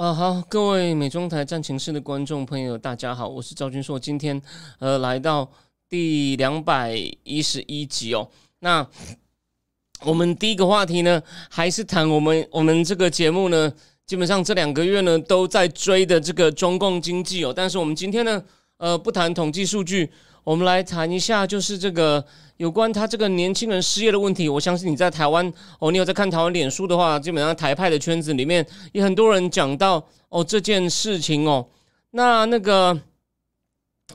啊，好，各位美中台战情室的观众朋友，大家好，我是赵军硕，今天呃来到第两百一十一集哦。那我们第一个话题呢，还是谈我们我们这个节目呢，基本上这两个月呢都在追的这个中共经济哦。但是我们今天呢，呃，不谈统计数据，我们来谈一下，就是这个。有关他这个年轻人失业的问题，我相信你在台湾哦，你有在看台湾脸书的话，基本上台派的圈子里面也很多人讲到哦这件事情哦。那那个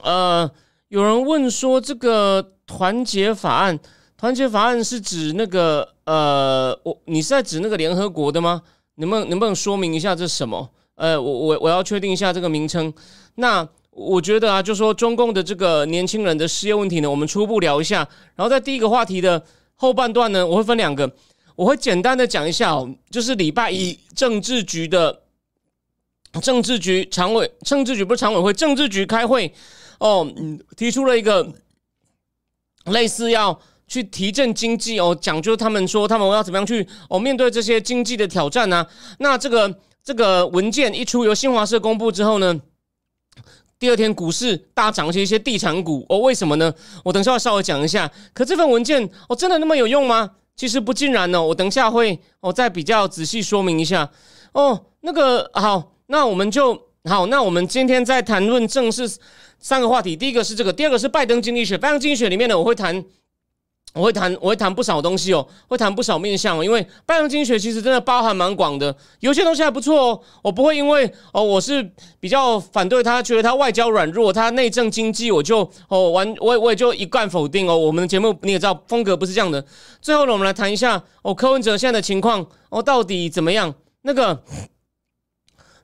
呃，有人问说这个团结法案，团结法案是指那个呃，我你是在指那个联合国的吗？能不能能不能说明一下这是什么？呃，我我我要确定一下这个名称。那。我觉得啊，就说中共的这个年轻人的失业问题呢，我们初步聊一下。然后在第一个话题的后半段呢，我会分两个，我会简单的讲一下哦，就是礼拜一政治局的政治局常委，政治局不是常委会，政治局开会哦，提出了一个类似要去提振经济哦，讲究他们说他们要怎么样去哦面对这些经济的挑战呢？那这个这个文件一出，由新华社公布之后呢？第二天股市大涨，些一些地产股哦，为什么呢？我等下要稍微讲一下。可这份文件哦，真的那么有用吗？其实不尽然呢。我等下会哦再比较仔细说明一下哦。那个好，那我们就好，那我们今天在谈论正式三个话题。第一个是这个，第二个是拜登经济学。拜登经济学里面呢，我会谈。我会谈，我会谈不少东西哦，会谈不少面向哦，因为拜登经济学其实真的包含蛮广的，有些东西还不错哦。我不会因为哦，我是比较反对他，觉得他外交软弱，他内政经济我就哦完，我我也就一贯否定哦。我们的节目你也知道，风格不是这样的。最后呢，我们来谈一下哦，柯文哲现在的情况哦，到底怎么样？那个、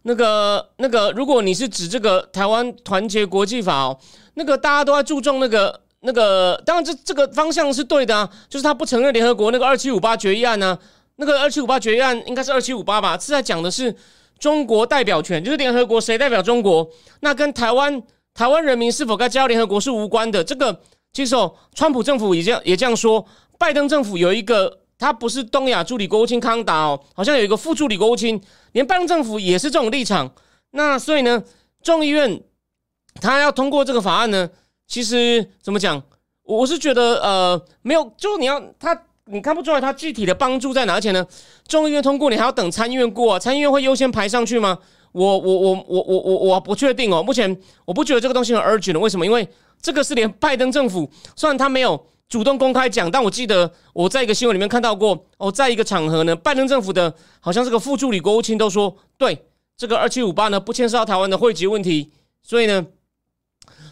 那个、那个，如果你是指这个台湾团结国际法哦，那个大家都在注重那个。那个当然，这这个方向是对的啊，就是他不承认联合国那个二七五八决议案呢。那个二七五八决议案应该是二七五八吧，是在讲的是中国代表权，就是联合国谁代表中国，那跟台湾台湾人民是否该加入联合国是无关的。这个其实哦，川普政府也这样也这样说，拜登政府有一个他不是东亚助理国务卿康达哦，好像有一个副助理国务卿，连拜登政府也是这种立场。那所以呢，众议院他要通过这个法案呢？其实怎么讲，我是觉得呃没有，就你要他，你看不出来他具体的帮助在哪而且呢？众议院通过，你还要等参议院过啊？参议院会优先排上去吗？我我我我我我我不确定哦。目前我不觉得这个东西很 urgent 为什么？因为这个是连拜登政府，虽然他没有主动公开讲，但我记得我在一个新闻里面看到过哦，在一个场合呢，拜登政府的好像是个副助理国务卿都说，对这个二七五八呢不牵涉到台湾的汇集问题，所以呢。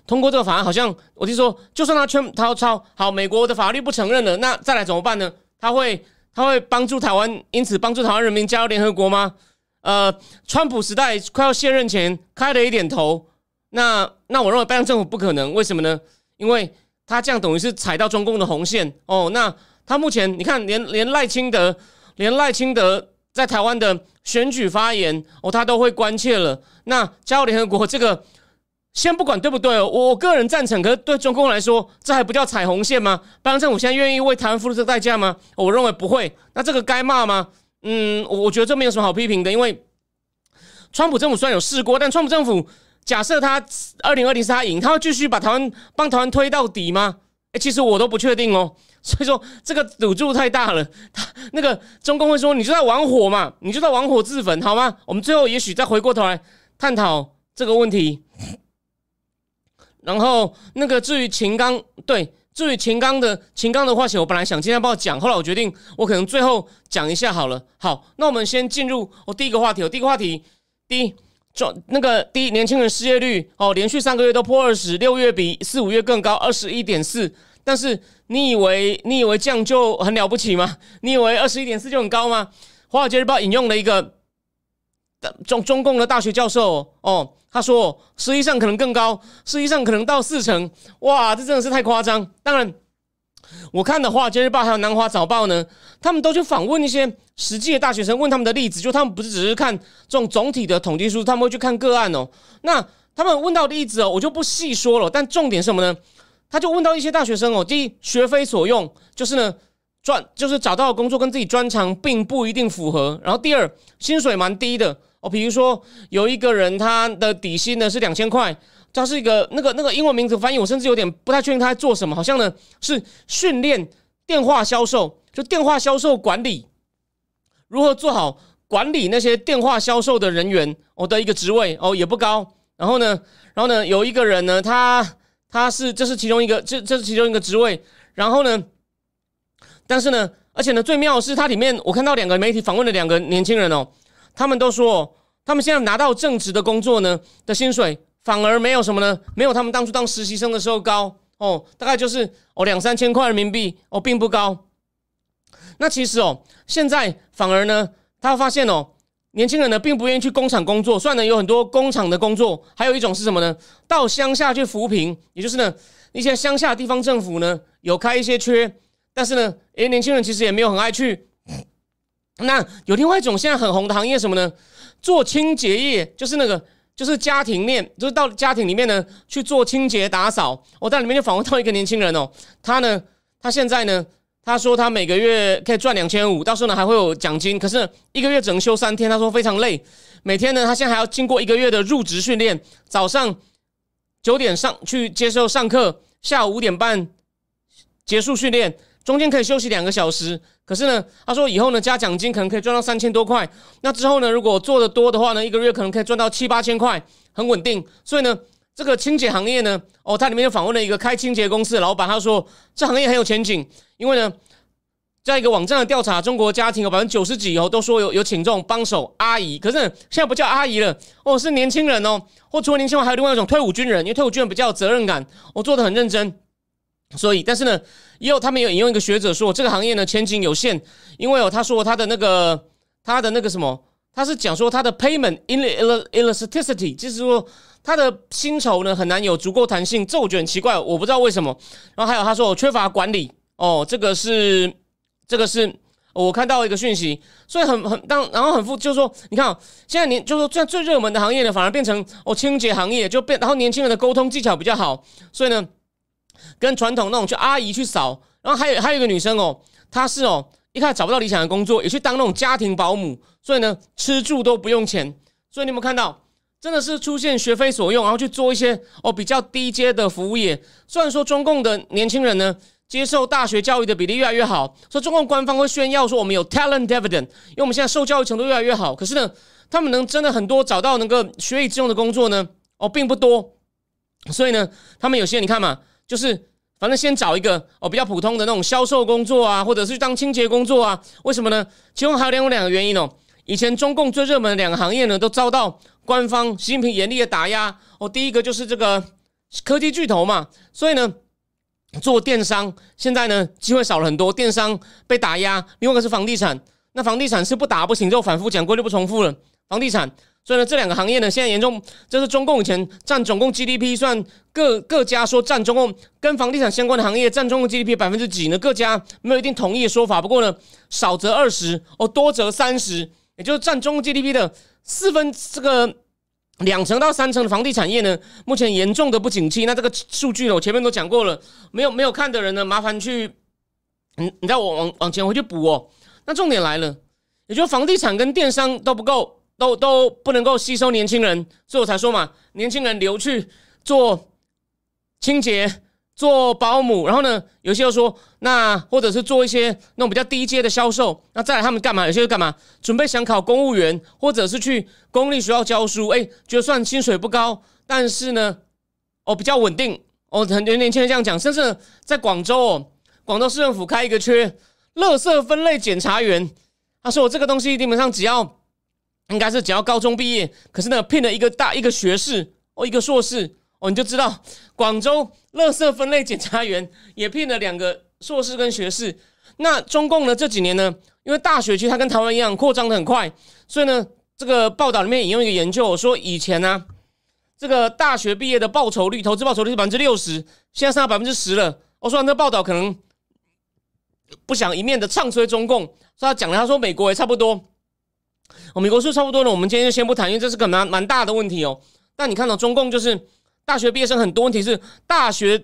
通过这个法案，好像我就说，就算他圈他抄好美国的法律不承认了，那再来怎么办呢？他会他会帮助台湾，因此帮助台湾人民加入联合国吗？呃，川普时代快要卸任前开了一点头，那那我认为拜登政府不可能，为什么呢？因为他这样等于是踩到中共的红线哦。那他目前你看，连连赖清德，连赖清德在台湾的选举发言哦，他都会关切了。那加入联合国这个。先不管对不对哦，我个人赞成。可是对中共来说，这还不叫踩红线吗？拜登政府现在愿意为台湾付出这个代价吗？我认为不会。那这个该骂吗？嗯，我觉得这没有什么好批评的，因为川普政府虽然有试过，但川普政府假设他二零二零是他赢，他会继续把台湾帮台湾推到底吗？哎，其实我都不确定哦。所以说这个赌注太大了。他那个中共会说你就在玩火嘛，你就在玩火自焚，好吗？我们最后也许再回过头来探讨这个问题。然后那个至于秦刚，对，至于秦刚的秦刚的话题，我本来想今天不要讲，后来我决定我可能最后讲一下好了。好，那我们先进入我第一个话题。我第一个话题，第一，就那个第一，年轻人失业率哦，连续三个月都破二十，六月比四五月更高，二十一点四。但是你以为你以为这样就很了不起吗？你以为二十一点四就很高吗？华尔街日报引用了一个中中共的大学教授哦，他说实际上可能更高，实际上可能到四成。哇，这真的是太夸张。当然，我看的《华尔街日报》还有《南华早报》呢，他们都去访问一些实际的大学生，问他们的例子，就他们不是只是看这种总体的统计数，他们会去看个案哦。那他们问到例子哦，我就不细说了。但重点什么呢？他就问到一些大学生哦，第一学非所用，就是呢专就是找到的工作跟自己专长并不一定符合。然后第二薪水蛮低的哦，比如说有一个人他的底薪呢是两千块，他是一个那个那个英文名字翻译我甚至有点不太确定他在做什么，好像呢是训练电话销售，就电话销售管理如何做好管理那些电话销售的人员哦的一个职位哦也不高。然后呢，然后呢有一个人呢他。他是这是其中一个，这这是其中一个职位。然后呢，但是呢，而且呢，最妙的是，它里面我看到两个媒体访问了两个年轻人哦，他们都说，他们现在拿到正职的工作呢的薪水，反而没有什么呢，没有他们当初当实习生的时候高哦，大概就是哦两三千块人民币哦，并不高。那其实哦，现在反而呢，他发现哦。年轻人呢，并不愿意去工厂工作。虽然呢，有很多工厂的工作，还有一种是什么呢？到乡下去扶贫，也就是呢，一些乡下地方政府呢有开一些缺，但是呢，诶，年轻人其实也没有很爱去。那有另外一种现在很红的行业什么呢？做清洁业，就是那个，就是家庭面，就是到家庭里面呢去做清洁打扫。我在里面就访问到一个年轻人哦，他呢，他现在呢。他说他每个月可以赚两千五，到时候呢还会有奖金。可是一个月只能休三天，他说非常累。每天呢，他现在还要经过一个月的入职训练，早上九点上去接受上课，下午五点半结束训练，中间可以休息两个小时。可是呢，他说以后呢加奖金可能可以赚到三千多块。那之后呢，如果做的多的话呢，一个月可能可以赚到七八千块，很稳定。所以呢。这个清洁行业呢，哦，他里面就访问了一个开清洁公司的老板，他说这行业很有前景，因为呢，在一个网站的调查，中国家庭有百分之九十几哦都说有有请这种帮手阿姨，可是现在不叫阿姨了，哦，是年轻人哦，或除了年轻人，还有另外一种退伍军人，因为退伍军人比较有责任感，我做的很认真，所以，但是呢，也有他们有引用一个学者说，这个行业呢前景有限，因为哦，他说他的那个他的那个什么，他是讲说他的 payment in elasticity，就是说。他的薪酬呢很难有足够弹性，这我觉得奇怪，我不知道为什么。然后还有他说我缺乏管理哦，这个是这个是我看到一个讯息，所以很很当然后很复，就是说你看现在年就是说最最热门的行业呢，反而变成哦清洁行业就变，然后年轻人的沟通技巧比较好，所以呢跟传统那种去阿姨去扫，然后还有还有一个女生哦，她是哦一开始找不到理想的工作，也去当那种家庭保姆，所以呢吃住都不用钱，所以你有没有看到？真的是出现学非所用，然后去做一些哦比较低阶的服务业。虽然说中共的年轻人呢接受大学教育的比例越来越好，说中共官方会炫耀说我们有 talent dividend，因为我们现在受教育程度越来越好。可是呢，他们能真的很多找到能够学以致用的工作呢？哦，并不多。所以呢，他们有些你看嘛，就是反正先找一个哦比较普通的那种销售工作啊，或者是当清洁工作啊。为什么呢？其中还有两两个原因哦。以前中共最热门的两个行业呢，都遭到。官方习近平严厉的打压哦，第一个就是这个科技巨头嘛，所以呢，做电商现在呢机会少了很多，电商被打压。另外一个是房地产，那房地产是不打不行，就反复讲过就不重复了。房地产，所以呢这两个行业呢现在严重，这是中共以前占总共 GDP 算各各家说占中共跟房地产相关的行业占中共 GDP 百分之几呢？各家没有一定统一的说法，不过呢少则二十哦，多则三十，也就是占中共 GDP 的。四分这个两成到三成的房地产业呢，目前严重的不景气。那这个数据呢，我前面都讲过了，没有没有看的人呢，麻烦去，嗯，你再往往往前回去补哦。那重点来了，也就是房地产跟电商都不够，都都不能够吸收年轻人，所以我才说嘛，年轻人流去做清洁。做保姆，然后呢，有些又说那或者是做一些那种比较低阶的销售，那再来他们干嘛？有些干嘛？准备想考公务员，或者是去公立学校教书。哎，就算薪水不高，但是呢，哦比较稳定。哦，很多年轻人这样讲。甚至在广州哦，广州市政府开一个缺，垃圾分类检查员。他说我这个东西基本上只要应该是只要高中毕业，可是呢聘了一个大一个学士哦一个硕士。哦，你就知道广州垃圾分类检查员也聘了两个硕士跟学士。那中共呢这几年呢，因为大学其实它跟台湾一样扩张的很快，所以呢，这个报道里面引用一个研究说，以前呢，这个大学毕业的报酬率，投资报酬率是百分之六十，现在剩下百分之十了。我说这报道可能不想一面的唱衰中共，所以他讲了，他说美国也差不多。哦，美国是差不多了，我们今天就先不谈，因为这是个蛮蛮大的问题哦。但你看到中共就是大学毕业生很多，问题是大学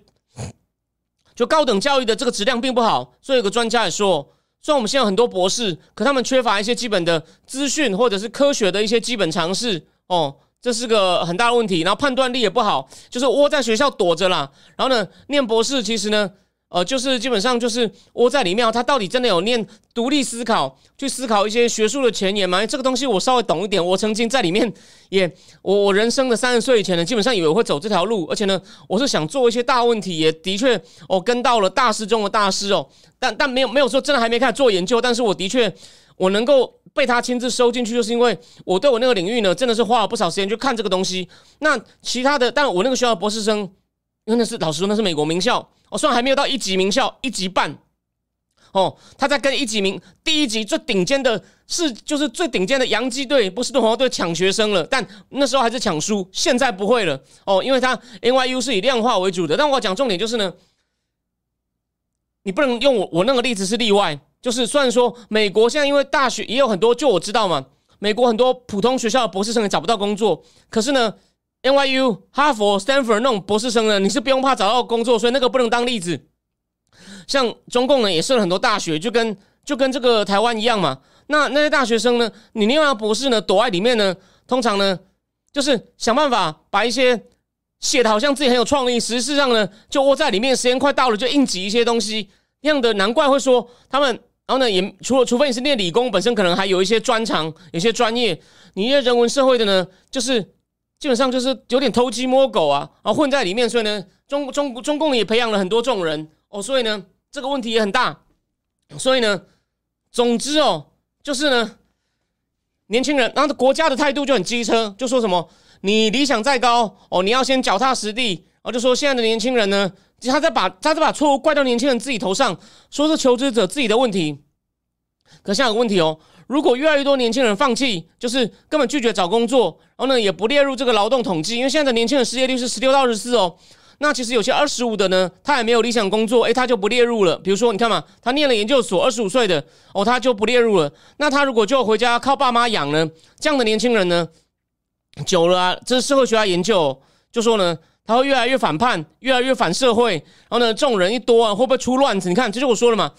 就高等教育的这个质量并不好。所以有个专家也说，虽然我们现在很多博士，可他们缺乏一些基本的资讯或者是科学的一些基本常识哦，这是个很大的问题。然后判断力也不好，就是窝在学校躲着啦。然后呢，念博士其实呢。呃，就是基本上就是窝在里面，他到底真的有念独立思考，去思考一些学术的前沿吗？这个东西我稍微懂一点。我曾经在里面也，我我人生的三十岁以前呢，基本上以为我会走这条路，而且呢，我是想做一些大问题，也的确我跟到了大师中的大师哦，但但没有没有说真的还没开始做研究，但是我的确我能够被他亲自收进去，就是因为我对我那个领域呢，真的是花了不少时间去看这个东西。那其他的，但我那个学校博士生，因为那是老实说，那是美国名校。哦虽然还没有到一级名校，一级半，哦，他在跟一级名第一级最顶尖的是就是最顶尖的洋基队波士顿红袜队抢学生了，但那时候还是抢输，现在不会了哦，因为他 NYU 是以量化为主的。但我讲重点就是呢，你不能用我我那个例子是例外，就是虽然说美国现在因为大学也有很多，就我知道嘛，美国很多普通学校的博士生也找不到工作，可是呢。NYU、哈佛、Stanford 那种博士生呢，你是不用怕找到工作，所以那个不能当例子。像中共呢，也设了很多大学，就跟就跟这个台湾一样嘛。那那些大学生呢，你另外博士呢，躲在里面呢，通常呢，就是想办法把一些写的好像自己很有创意，实际上呢，就窝在里面，时间快到了就硬挤一些东西。那样的难怪会说他们，然后呢，也除了除非你是念理工，本身可能还有一些专长，有些专业，你一些人文社会的呢，就是。基本上就是有点偷鸡摸狗啊，然后混在里面，所以呢，中中中共也培养了很多这种人哦，所以呢，这个问题也很大。所以呢，总之哦，就是呢，年轻人，然后国家的态度就很机车，就说什么你理想再高哦，你要先脚踏实地，然后就说现在的年轻人呢，他在把他在把错误怪到年轻人自己头上，说是求职者自己的问题。可现在有个问题哦。如果越来越多年轻人放弃，就是根本拒绝找工作，然后呢，也不列入这个劳动统计，因为现在的年轻人失业率是十六到十四哦。那其实有些二十五的呢，他也没有理想工作，诶，他就不列入了。比如说，你看嘛，他念了研究所，二十五岁的哦，他就不列入了。那他如果就回家靠爸妈养呢？这样的年轻人呢，久了啊，这是社会学家研究就说呢，他会越来越反叛，越来越反社会。然后呢，这种人一多啊，会不会出乱子？你看，这就我说了嘛，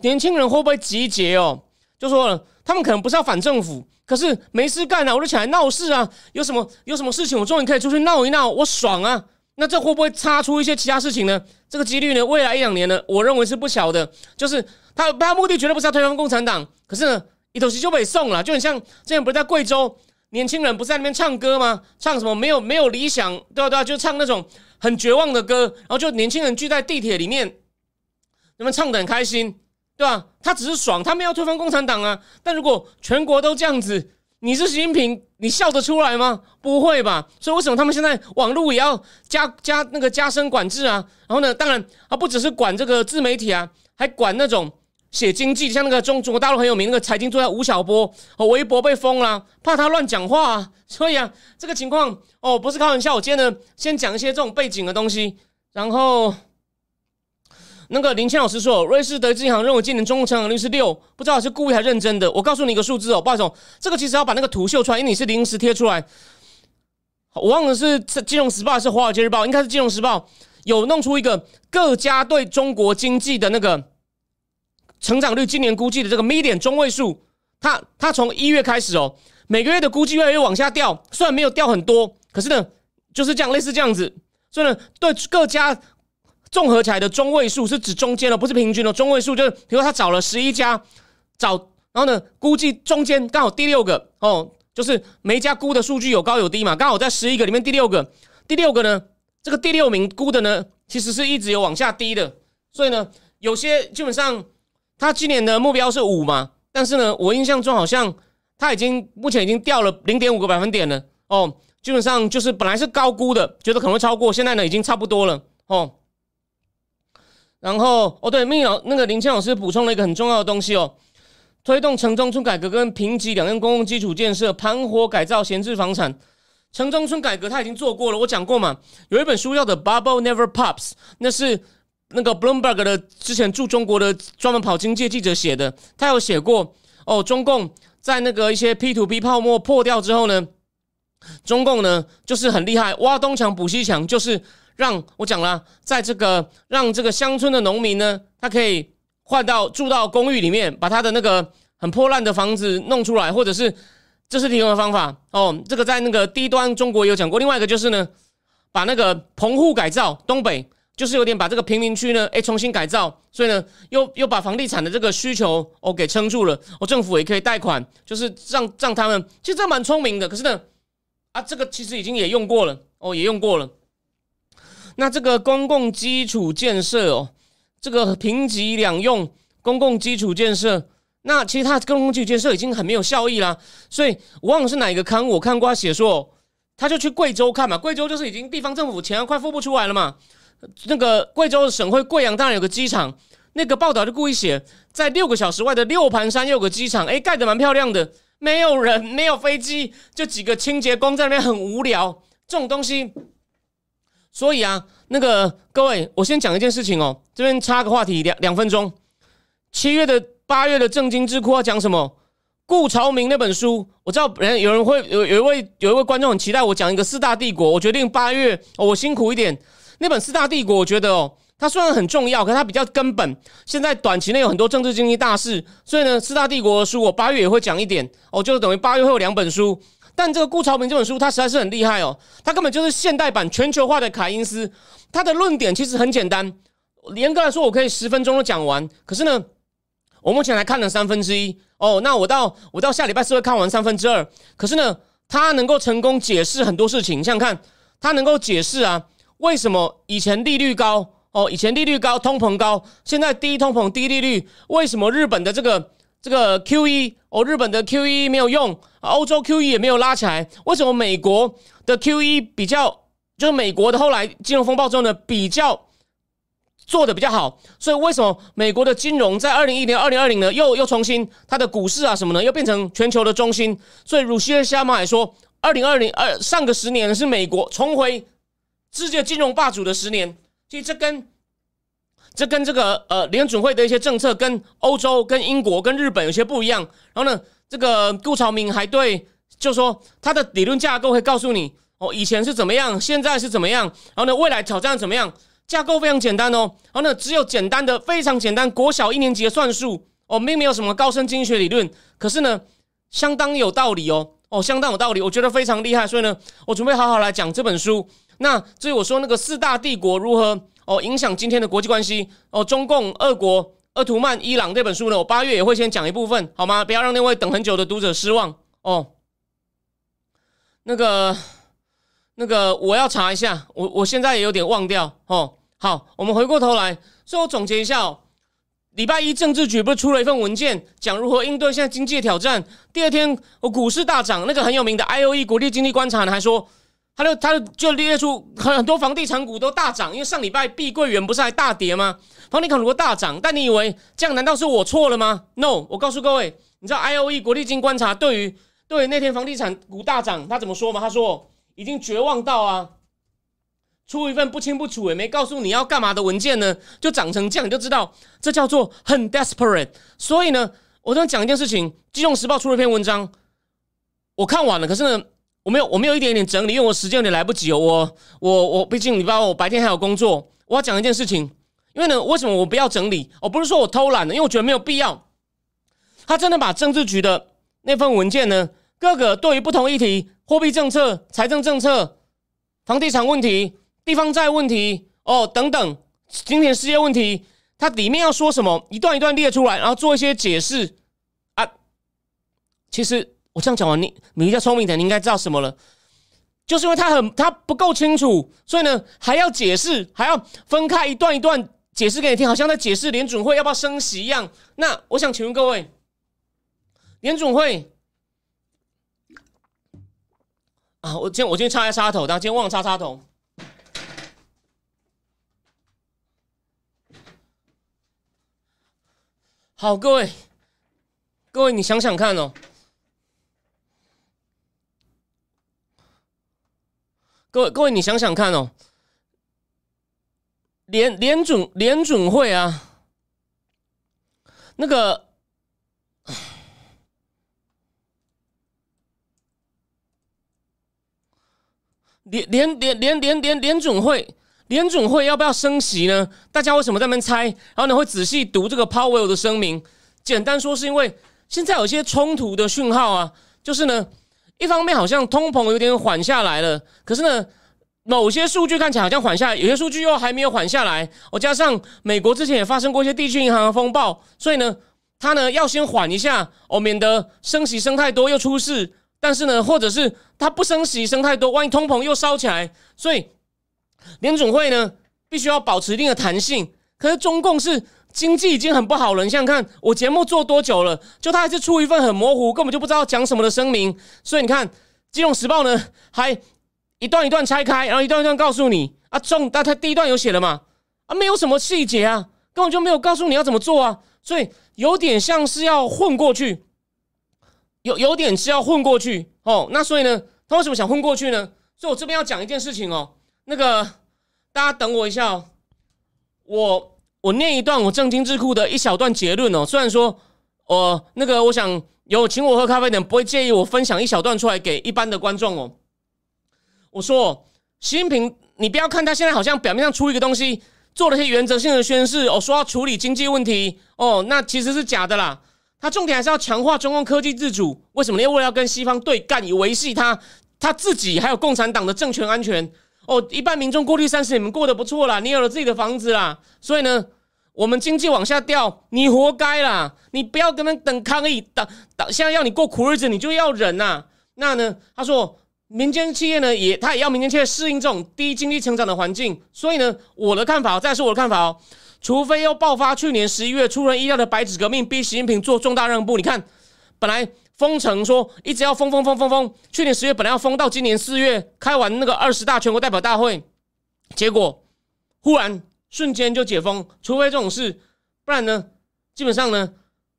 年轻人会不会集结哦？就说了。他们可能不是要反政府，可是没事干啊，我就起来闹事啊！有什么有什么事情，我终于可以出去闹一闹，我爽啊！那这会不会擦出一些其他事情呢？这个几率呢？未来一两年呢？我认为是不小的。就是他他目的绝对不是要推翻共产党，可是呢，一头西就被送了，就很像之前不是在贵州，年轻人不是在那边唱歌吗？唱什么没有没有理想，对吧？对吧？就唱那种很绝望的歌，然后就年轻人聚在地铁里面，他们唱的很开心。对吧？他只是爽，他们要推翻共产党啊！但如果全国都这样子，你是习近平，你笑得出来吗？不会吧？所以为什么他们现在网络也要加加那个加深管制啊？然后呢，当然啊，不只是管这个自媒体啊，还管那种写经济，像那个中中国大陆很有名那个财经作家吴晓波，哦，微博被封了，怕他乱讲话。啊。所以啊，这个情况哦，不是开玩笑。我今天呢，先讲一些这种背景的东西，然后。那个林谦老师说，瑞士德资银行认为今年中国成长率是六，不知道是故意还是认真的。我告诉你一个数字哦，不好意思，这个其实要把那个图秀出来，因为你是临时贴出来。我忘了是《金融时报》还是《华尔街日报》，应该是《金融时报》有弄出一个各家对中国经济的那个成长率，今年估计的这个 median 中位数，它它从一月开始哦，每个月的估计越来越往下掉，虽然没有掉很多，可是呢就是这样，类似这样子，所以呢对各家。综合起来的中位数是指中间的，不是平均的。中位数就是，比如他找了十一家，找然后呢，估计中间刚好第六个哦，就是每一家估的数据有高有低嘛，刚好在十一个里面第六个，第六个呢，这个第六名估的呢，其实是一直有往下低的。所以呢，有些基本上他今年的目标是五嘛，但是呢，我印象中好像他已经目前已经掉了零点五个百分点了哦。基本上就是本来是高估的，觉得可能会超过，现在呢已经差不多了哦。然后哦，对，命老那个林谦老师补充了一个很重要的东西哦，推动城中村改革跟评级两样公共基础建设，盘活改造闲置房产。城中村改革他已经做过了，我讲过嘛，有一本书叫《的 Bubble Never Pops》，那是那个 Bloomberg 的之前驻中国的专门跑经济记者写的，他有写过哦，中共在那个一些 P to P 泡沫破掉之后呢，中共呢就是很厉害，挖东墙补西墙，就是让我讲了，在这个让这个乡村的农民呢，他可以换到住到公寓里面，把他的那个很破烂的房子弄出来，或者是。这是提供的方法哦，这个在那个低端中国有讲过。另外一个就是呢，把那个棚户改造，东北就是有点把这个贫民区呢，哎，重新改造，所以呢，又又把房地产的这个需求哦给撑住了。哦，政府也可以贷款，就是让让他们，其实这蛮聪明的。可是呢，啊，这个其实已经也用过了哦，也用过了。那这个公共基础建设哦，这个评级两用公共基础建设。那其实他公共基础建设已经很没有效益啦，所以我忘了是哪一个刊，我看过他写说，他就去贵州看嘛，贵州就是已经地方政府钱快付不出来了嘛。那个贵州省会贵阳当然有个机场，那个报道就故意写在六个小时外的六盘山有个机场，哎，盖得蛮漂亮的，没有人，没有飞机，就几个清洁工在那边很无聊，这种东西。所以啊，那个各位，我先讲一件事情哦，这边插个话题，两两分钟，七月的。八月的正经智库要讲什么？顾朝明那本书，我知道人有人会有有一位有一位观众很期待我讲一个四大帝国。我决定八月，我辛苦一点。那本四大帝国，我觉得哦，它虽然很重要，可它比较根本。现在短期内有很多政治经济大事，所以呢，四大帝国的书我八月也会讲一点。哦，就等于八月会有两本书。但这个顾朝明这本书，它实在是很厉害哦，它根本就是现代版全球化的凯因斯。他的论点其实很简单，严格来说，我可以十分钟都讲完。可是呢。我目前才看了三分之一哦，那我到我到下礼拜四会看完三分之二。可是呢，他能够成功解释很多事情，想想看，他能够解释啊，为什么以前利率高哦，以前利率高，通膨高，现在低通膨低利率，为什么日本的这个这个 Q E 哦，日本的 Q E 没有用，欧洲 Q E 也没有拉起来，为什么美国的 Q E 比较，就是美国的后来金融风暴之后呢比较。做的比较好，所以为什么美国的金融在二零一零、二零二零呢？又又重新它的股市啊什么呢？又变成全球的中心。所以鲁西尔夏马也说，二零二零二上个十年是美国重回世界金融霸主的十年。其实这跟这跟这个呃联准会的一些政策跟欧洲、跟英国、跟日本有些不一样。然后呢，这个顾朝明还对，就说他的理论架构会告诉你哦，以前是怎么样，现在是怎么样，然后呢，未来挑战怎么样。架构非常简单哦，然后呢，只有简单的、非常简单国小一年级的算术哦，并没有什么高深经济学理论，可是呢，相当有道理哦，哦，相当有道理，我觉得非常厉害，所以呢，我准备好好来讲这本书。那至于我说那个四大帝国如何哦影响今天的国际关系哦，中共、俄国、鄂图曼、伊朗这本书呢，我八月也会先讲一部分，好吗？不要让那位等很久的读者失望哦。那个、那个，我要查一下，我我现在也有点忘掉哦。好，我们回过头来，最后总结一下哦。礼拜一政治局不是出了一份文件，讲如何应对现在经济挑战。第二天，我股市大涨，那个很有名的 I O E 国际经济观察呢，还说，他就他就列出很很多房地产股都大涨，因为上礼拜碧桂园不是还大跌吗？房地产股大涨，但你以为这样难道是我错了吗？No，我告诉各位，你知道 I O E 国际经济观察对于对于那天房地产股大涨，他怎么说吗？他说已经绝望到啊。出一份不清不楚也没告诉你要干嘛的文件呢，就涨成这样，你就知道这叫做很 desperate。所以呢，我想讲一件事情，《金融时报》出了一篇文章，我看完了，可是呢，我没有，我没有一点点整理，因为我时间有点来不及哦。我我我，毕竟你知道，我白天还有工作，我要讲一件事情。因为呢，为什么我不要整理？我不是说我偷懒的，因为我觉得没有必要。他真的把政治局的那份文件呢，各个对于不同议题，货币政策、财政政策、房地产问题。地方债问题哦，等等，今天世界问题，它里面要说什么，一段一段列出来，然后做一些解释啊。其实我这样讲完，你你比较聪明点，你应该知道什么了。就是因为他很他不够清楚，所以呢还要解释，还要分开一段一段解释给你听，好像在解释联准会要不要升息一样。那我想请问各位，联准会啊，我今天我今天插一下插头，但今天忘了插插头。好，各位，各位，你想想看哦，各位，各位，你想想看哦，联联准联准会啊，那个联联联联联联联准会。联准会要不要升息呢？大家为什么在那边猜？然后呢，会仔细读这个 Powell 的声明。简单说，是因为现在有些冲突的讯号啊，就是呢，一方面好像通膨有点缓下来了，可是呢，某些数据看起来好像缓下来，有些数据又还没有缓下来。我加上美国之前也发生过一些地区银行的风暴，所以呢，它呢要先缓一下，哦，免得升息升太多又出事。但是呢，或者是它不升息升太多，万一通膨又烧起来，所以。联总会呢，必须要保持一定的弹性。可是中共是经济已经很不好了，你想想看，我节目做多久了，就他还是出一份很模糊，根本就不知道讲什么的声明。所以你看，《金融时报》呢，还一段一段拆开，然后一段一段告诉你啊，中，但他第一段有写了嘛？啊，没有什么细节啊，根本就没有告诉你要怎么做啊。所以有点像是要混过去，有有点是要混过去哦。那所以呢，他为什么想混过去呢？所以我这边要讲一件事情哦。那个，大家等我一下哦，我我念一段我正经智库的一小段结论哦。虽然说，我那个我想有请我喝咖啡的人不会介意我分享一小段出来给一般的观众哦。我说，习近平，你不要看他现在好像表面上出一个东西，做了些原则性的宣誓哦，说要处理经济问题哦，那其实是假的啦。他重点还是要强化中共科技自主。为什么？因为为了要跟西方对干，以维系他他自己还有共产党的政权安全。哦，一般民众过去三十年过得不错啦，你有了自己的房子啦，所以呢，我们经济往下掉，你活该啦！你不要跟他等抗议，等等，现在要你过苦日子，你就要忍呐。那呢，他说，民间企业呢，也他也要民间企业适应这种低经济成长的环境。所以呢，我的看法，再说我的看法哦，除非要爆发去年十一月出人意料的白纸革命，逼习近平做重大让步。你看，本来。封城说一直要封封封封封，去年十月本来要封到今年四月开完那个二十大全国代表大会，结果忽然瞬间就解封，除非这种事，不然呢，基本上呢，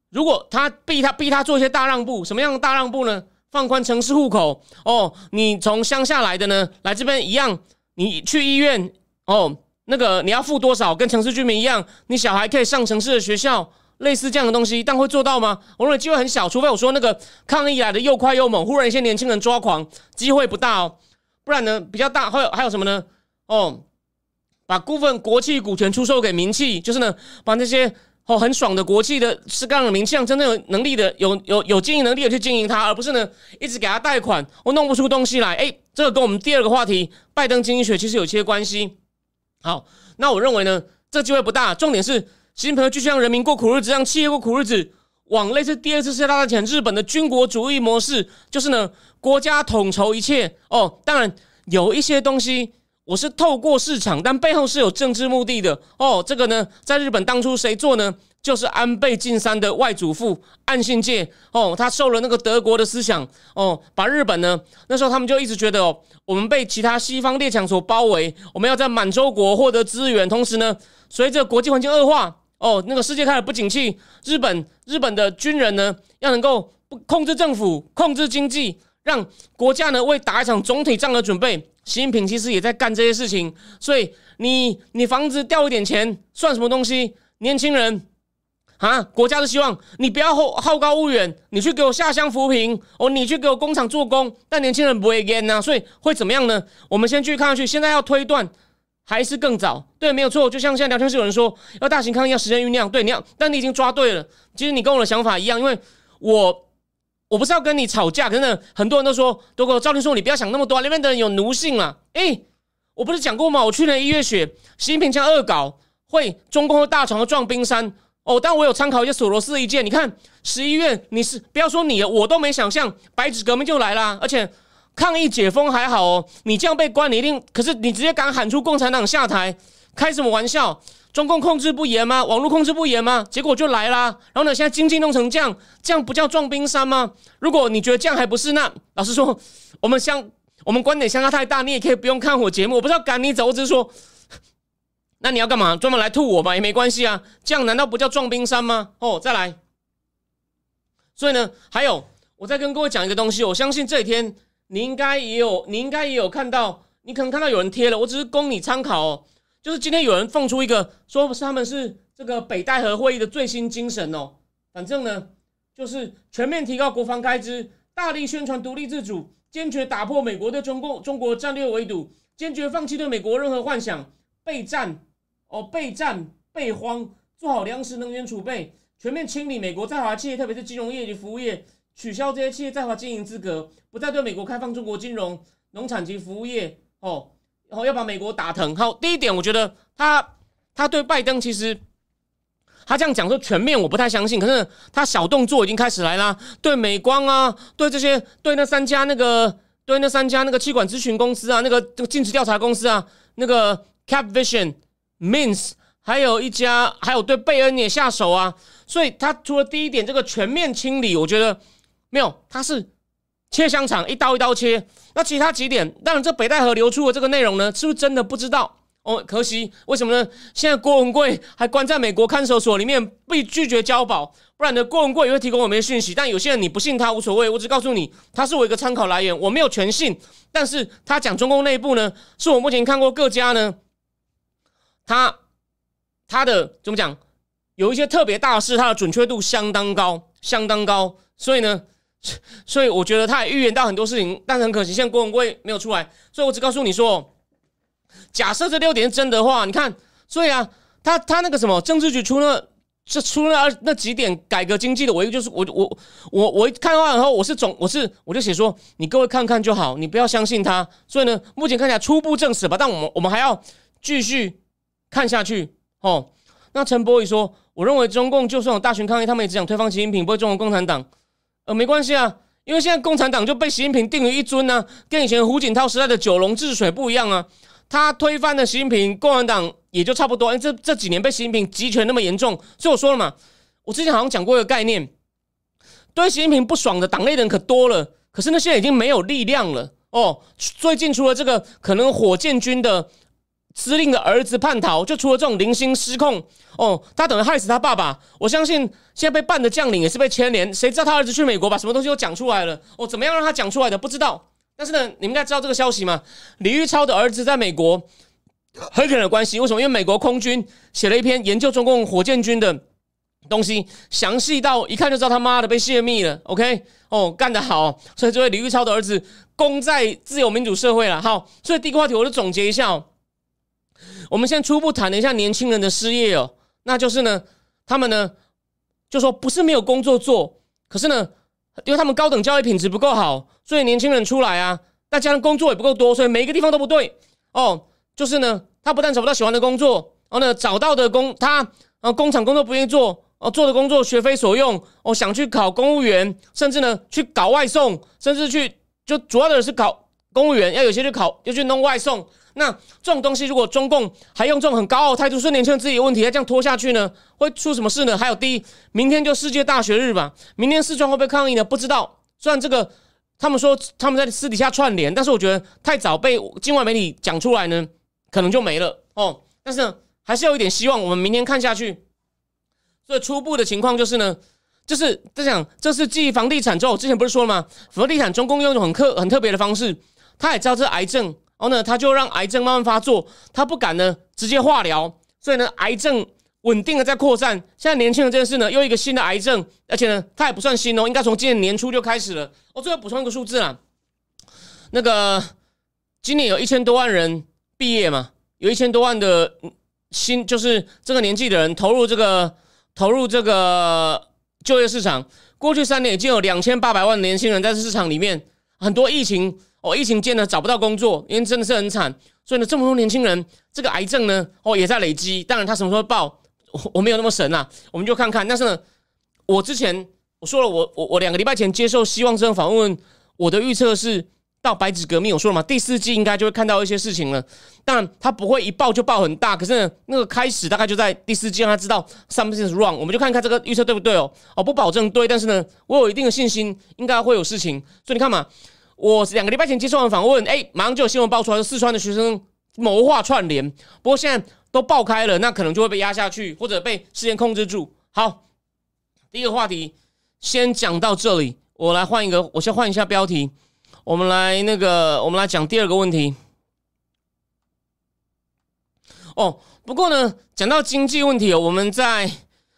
如果他逼他逼他做一些大让步，什么样的大让步呢？放宽城市户口哦，你从乡下来的呢，来这边一样，你去医院哦，那个你要付多少，跟城市居民一样，你小孩可以上城市的学校。类似这样的东西，但会做到吗？我认为机会很小，除非我说那个抗议来的又快又猛，忽然一些年轻人抓狂，机会不大哦。不然呢，比较大，还有还有什么呢？哦，把部分国企股权出售给民企，就是呢，把那些哦很爽的国企的是干的民企，真正有能力的、有有有经营能力的去经营它，而不是呢一直给他贷款，我弄不出东西来。哎，这个跟我们第二个话题拜登经济学其实有些关系。好，那我认为呢，这机会不大。重点是。习近平继续让人民过苦日子，让企业过苦日子，往类似第二次世界大战前日本的军国主义模式，就是呢，国家统筹一切。哦，当然有一些东西我是透过市场，但背后是有政治目的的。哦，这个呢，在日本当初谁做呢？就是安倍晋三的外祖父岸信介。哦，他受了那个德国的思想。哦，把日本呢，那时候他们就一直觉得哦，我们被其他西方列强所包围，我们要在满洲国获得资源，同时呢，随着国际环境恶化。哦，那个世界开始不景气，日本日本的军人呢，要能够控制政府、控制经济，让国家呢为打一场总体战而准备。习近平其实也在干这些事情，所以你你房子掉一点钱算什么东西？年轻人啊，国家的希望，你不要好好高骛远，你去给我下乡扶贫哦，你去给我工厂做工，但年轻人不会干呐，所以会怎么样呢？我们先继续看下去，现在要推断。还是更早，对，没有错。就像现在聊天室有人说要大型抗议要时间酝酿，对，你要，但你已经抓对了。其实你跟我的想法一样，因为我我不是要跟你吵架，可是很多人都说，都跟我赵林说，你不要想那么多，那边的人有奴性嘛。诶，我不是讲过吗？我去年一月雪，习近平将恶搞，会中共会大床撞冰山哦。但我有参考一些索罗斯的意见，你看十一月你是不要说你，我都没想象白纸革命就来了，而且。抗议解封还好哦，你这样被关，你一定可是你直接敢喊出共产党下台，开什么玩笑？中共控制不严吗？网络控制不严吗？结果就来啦。然后呢，现在经济弄成这样，这样不叫撞冰山吗？如果你觉得这样还不是，那老实说，我们相我们观点相差太大，你也可以不用看我节目。我不是要赶你走，我只是说，那你要干嘛？专门来吐我吧？也没关系啊。这样难道不叫撞冰山吗？哦，再来。所以呢，还有我再跟各位讲一个东西，我相信这几天你应该也有，你应该也有看到，你可能看到有人贴了，我只是供你参考哦。就是今天有人放出一个，说是他们是这个北戴河会议的最新精神哦。反正呢，就是全面提高国防开支，大力宣传独立自主，坚决打破美国对中共中国战略围堵，坚决放弃对美国任何幻想，备战哦，备战备荒，做好粮食能源储备，全面清理美国在华企业，特别是金融业及服务业，取消这些企业在华经营资格，不再对美国开放中国金融、农产及服务业哦。然后要把美国打疼。好，第一点，我觉得他他对拜登其实他这样讲说全面，我不太相信。可是他小动作已经开始来啦，对美光啊，对这些对那三家那个对那三家那个气管咨询公司啊，那个这个尽职调查公司啊，那个 Cap Vision、Mins，还有一家还有对贝恩也下手啊。所以他除了第一点这个全面清理，我觉得没有，他是。切香肠，一刀一刀切。那其他几点，当然这北戴河流出的这个内容呢，是不是真的不知道？哦，可惜，为什么呢？现在郭文贵还关在美国看守所里面，被拒绝交保。不然呢，郭文贵也会提供我们的讯息。但有些人你不信他无所谓，我只告诉你，他是我一个参考来源，我没有全信。但是他讲中共内部呢，是我目前看过各家呢，他他的怎么讲，有一些特别大事，他的准确度相当高，相当高。所以呢。所以我觉得他也预言到很多事情，但是很可惜，现在郭文贵没有出来。所以我只告诉你说，假设这六点是真的话，你看，所以啊，他他那个什么政治局出了这出了那那几点改革经济的，我一个就是我我我我一看完以后，我是总我是我就写说，你各位看看就好，你不要相信他。所以呢，目前看起来初步证实吧，但我们我们还要继续看下去哦。那陈柏宇说，我认为中共就算有大群抗议，他们也只想推翻习近平，不会中国共产党。呃，没关系啊，因为现在共产党就被习近平定为一尊呢，跟以前胡锦涛时代的九龙治水不一样啊。他推翻了习近平，共产党也就差不多。因为这这几年被习近平集权那么严重，所以我说了嘛，我之前好像讲过一个概念，对习近平不爽的党内人可多了，可是呢，现在已经没有力量了哦。最近除了这个可能火箭军的。司令的儿子叛逃，就除了这种零星失控哦，他等于害死他爸爸。我相信现在被办的将领也是被牵连。谁知道他儿子去美国把什么东西都讲出来了？哦，怎么样让他讲出来的？不知道。但是呢，你们应该知道这个消息吗？李玉超的儿子在美国很可能有关系。为什么？因为美国空军写了一篇研究中共火箭军的东西，详细到一看就知道他妈的被泄密了。OK，哦，干得好。所以这位李玉超的儿子功在自由民主社会了。好，所以第一个话题我就总结一下哦。我们先初步谈了一下年轻人的失业哦，那就是呢，他们呢就说不是没有工作做，可是呢，因为他们高等教育品质不够好，所以年轻人出来啊，再加上工作也不够多，所以每一个地方都不对哦。就是呢，他不但找不到喜欢的工作，然后呢，找到的工他啊工厂工作不愿意做哦，做的工作学非所用哦，想去考公务员，甚至呢去搞外送，甚至去就主要的是考公务员，要有些去考要去弄外送。那这种东西，如果中共还用这种很高傲态度说年轻人自己有问题，再这样拖下去呢，会出什么事呢？还有，第一，明天就世界大学日吧，明天四川会不会抗议呢？不知道。虽然这个他们说他们在私底下串联，但是我觉得太早被境外媒体讲出来呢，可能就没了哦。但是呢，还是有一点希望，我们明天看下去。所以初步的情况就是呢，就是在讲这是继房地产之后，之前不是说了吗？房地产中共用一种很特很特别的方式，他也知道这是癌症。然后呢，他就让癌症慢慢发作，他不敢呢直接化疗，所以呢，癌症稳定的在扩散。现在年轻人这件事呢，又一个新的癌症，而且呢，它也不算新哦，应该从今年年初就开始了。我最后补充一个数字啊，那个今年有一千多万人毕业嘛，有一千多万的新，就是这个年纪的人投入这个投入这个就业市场。过去三年已经有两千八百万年轻人在市场里面，很多疫情。哦，疫情间呢找不到工作，因为真的是很惨，所以呢这么多年轻人，这个癌症呢哦也在累积。当然他什么时候爆，我我没有那么神啊，我们就看看。但是呢，我之前我说了，我我我两个礼拜前接受希望征访问，我的预测是到白纸革命，我说了嘛，第四季应该就会看到一些事情了。当然他不会一爆就爆很大，可是呢那个开始大概就在第四季，让他知道 something is wrong。我们就看看这个预测对不对哦？哦不保证对，但是呢我有一定的信心，应该会有事情。所以你看嘛。我两个礼拜前接受完访问，哎，马上就有新闻爆出来，四川的学生谋划串联。不过现在都爆开了，那可能就会被压下去，或者被事先控制住。好，第一个话题先讲到这里，我来换一个，我先换一下标题，我们来那个，我们来讲第二个问题。哦，不过呢，讲到经济问题哦，我们在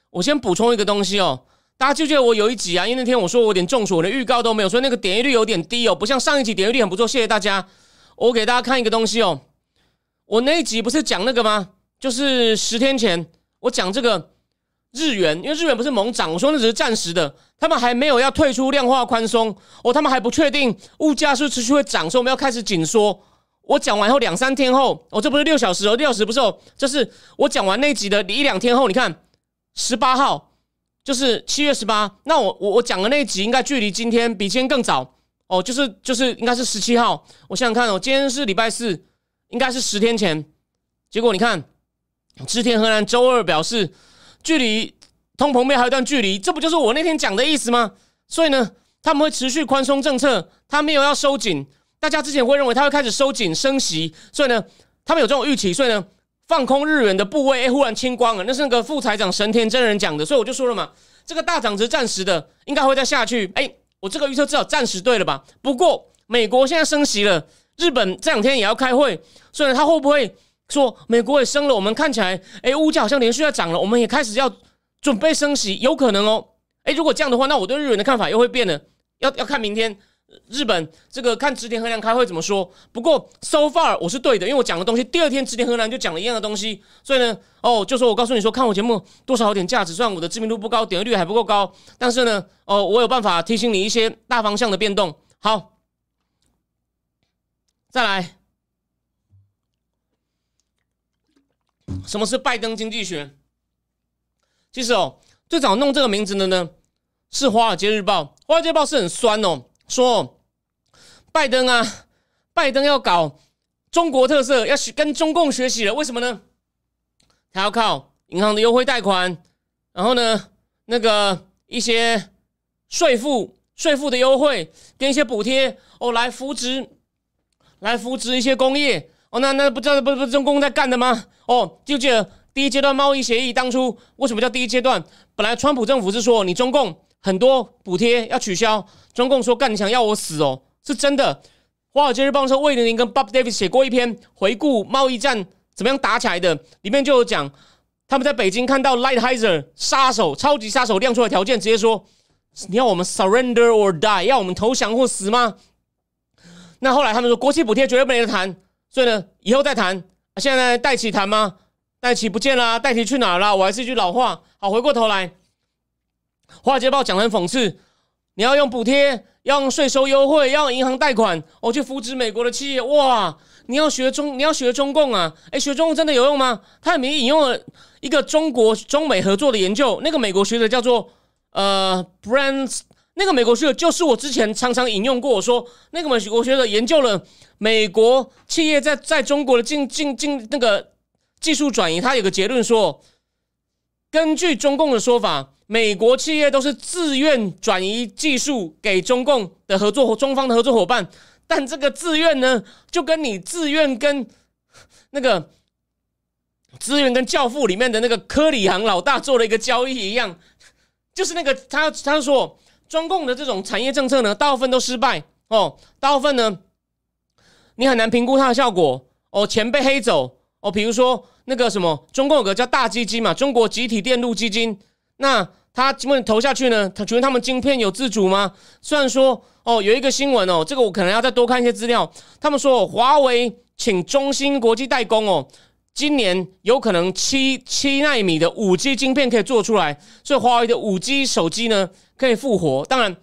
我先补充一个东西哦。大家记不记得我有一集啊？因为那天我说我有点中暑，我连预告都没有，所以那个点击率有点低哦，不像上一集点击率很不错。谢谢大家。我给大家看一个东西哦，我那一集不是讲那个吗？就是十天前我讲这个日元，因为日元不是猛涨，我说那只是暂时的，他们还没有要退出量化宽松哦，他们还不确定物价是持续会涨，所以我们要开始紧缩。我讲完后两三天后，哦，这不是六小时哦，六小时不是哦，这是我讲完那集的一两天后，你看十八号。就是七月十八，那我我我讲的那一集应该距离今天比今天更早哦，就是就是应该是十七号。我想想看哦，今天是礼拜四，应该是十天前。结果你看，织田河南周二表示，距离通膨面还有一段距离，这不就是我那天讲的意思吗？所以呢，他们会持续宽松政策，他没有要收紧。大家之前会认为他会开始收紧升息，所以呢，他们有这种预期，所以呢。放空日元的部位，哎，忽然清光了，那是那个副财长神田真人讲的，所以我就说了嘛，这个大涨值暂时的，应该会再下去。哎，我这个预测至少暂时对了吧？不过美国现在升息了，日本这两天也要开会，所以他会不会说美国也升了？我们看起来，哎，物价好像连续在涨了，我们也开始要准备升息，有可能哦。哎，如果这样的话，那我对日元的看法又会变了，要要看明天。日本这个看直田和良开会怎么说？不过 so far 我是对的，因为我讲的东西，第二天直田和良就讲了一样的东西，所以呢，哦，就说我告诉你说，看我节目多少有点价值，虽然我的知名度不高，点击率还不够高，但是呢，哦，我有办法提醒你一些大方向的变动。好，再来，什么是拜登经济学？其实哦，最早弄这个名字的呢，是《华尔街日报》，《华尔街日报》是很酸哦。说拜登啊，拜登要搞中国特色，要学跟中共学习了。为什么呢？他要靠银行的优惠贷款，然后呢，那个一些税负、税负的优惠跟一些补贴哦，来扶植、来扶植一些工业哦。那那不知道不不是中共在干的吗？哦，就记得第一阶段贸易协议当初为什么叫第一阶段？本来川普政府是说你中共。很多补贴要取消，中共说干你想要我死哦，是真的。华尔街日报说魏玲玲跟 Bob Davis 写过一篇回顾贸易战怎么样打起来的，里面就有讲他们在北京看到 Lighthizer 杀手超级杀手亮出的条件，直接说你要我们 surrender or die，要我们投降或死吗？那后来他们说国企补贴绝对没得谈，所以呢以后再谈。现在戴奇谈吗？戴奇不见了，戴奇去哪了？我还是一句老话，好回过头来。华尔街报讲的很讽刺，你要用补贴，要用税收优惠，要用银行贷款，我去扶持美国的企业。哇，你要学中，你要学中共啊？哎，学中共真的有用吗？他里面引用了一个中国中美合作的研究，那个美国学者叫做呃 Brands，那个美国学者就是我之前常常引用过，我说那个美国学者研究了美国企业在在中国的进进进那个技术转移，他有个结论说，根据中共的说法。美国企业都是自愿转移技术给中共的合作中方的合作伙伴，但这个自愿呢，就跟你自愿跟那个自愿跟教父里面的那个科里行老大做了一个交易一样，就是那个他他说中共的这种产业政策呢，大部分都失败。哦，大部分呢你很难评估它的效果。哦，钱被黑走。哦，比如说那个什么中共有个叫大基金嘛，中国集体电路基金。那他基本投下去呢？他觉得他们晶片有自主吗？虽然说哦，有一个新闻哦，这个我可能要再多看一些资料。他们说华为请中芯国际代工哦，今年有可能七七纳米的五 G 晶片可以做出来，所以华为的五 G 手机呢可以复活。当然，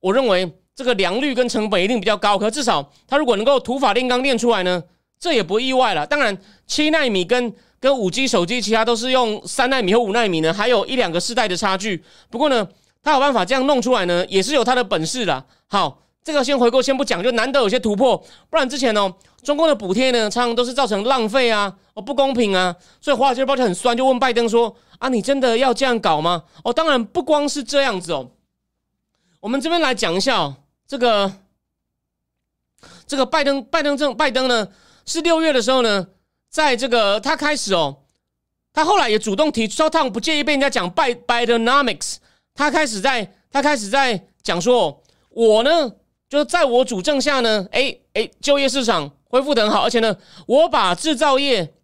我认为这个良率跟成本一定比较高，可至少它如果能够土法炼钢炼出来呢，这也不意外了。当然，七纳米跟跟五 G 手机，其他都是用三纳米和五纳米呢，还有一两个世代的差距。不过呢，他有办法这样弄出来呢，也是有他的本事的。好，这个先回购，先不讲，就难得有些突破。不然之前哦，中共的补贴呢，常常都是造成浪费啊，哦不公平啊。所以华尔街日报就很酸，就问拜登说：“啊，你真的要这样搞吗？”哦，当然不光是这样子哦。我们这边来讲一下哦，这个这个拜登拜登政拜登呢是六月的时候呢，在这个他开始哦，他后来也主动提出，他不介意被人家讲拜拜登 nomics，他开始在他开始在讲说，我呢就是在我主政下呢，哎哎，就业市场恢复的很好，而且呢，我把制造业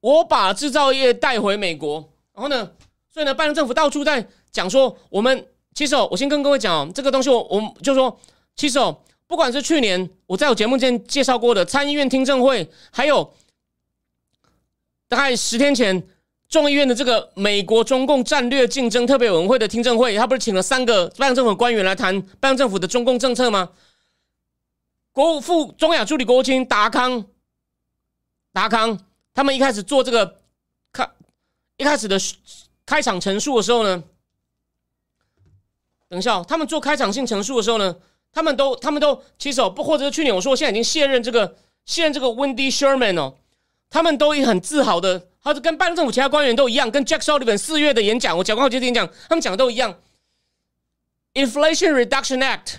我把制造业带回美国，然后呢，所以呢，拜登政府到处在讲说，我们其实哦，我先跟各位讲哦，这个东西我我就说，其实哦。不管是去年我在我节目间介绍过的参议院听证会，还有大概十天前众议院的这个美国中共战略竞争特别委员会的听证会，他不是请了三个拜登政府官员来谈拜登政府的中共政策吗？国务副中亚助理国务卿达康，达康他们一开始做这个开一开始的开场陈述的时候呢，等一下，他们做开场性陈述的时候呢。他们都，他们都其实哦，不，或者是去年我说我，现在已经卸任这个卸任这个 Wendy Sherman 哦，他们都很自豪的，他是跟拜登政府其他官员都一样，跟 Jack Sullivan 四月的演讲，我讲过好几次演讲，他们讲的都一样。Inflation Reduction Act，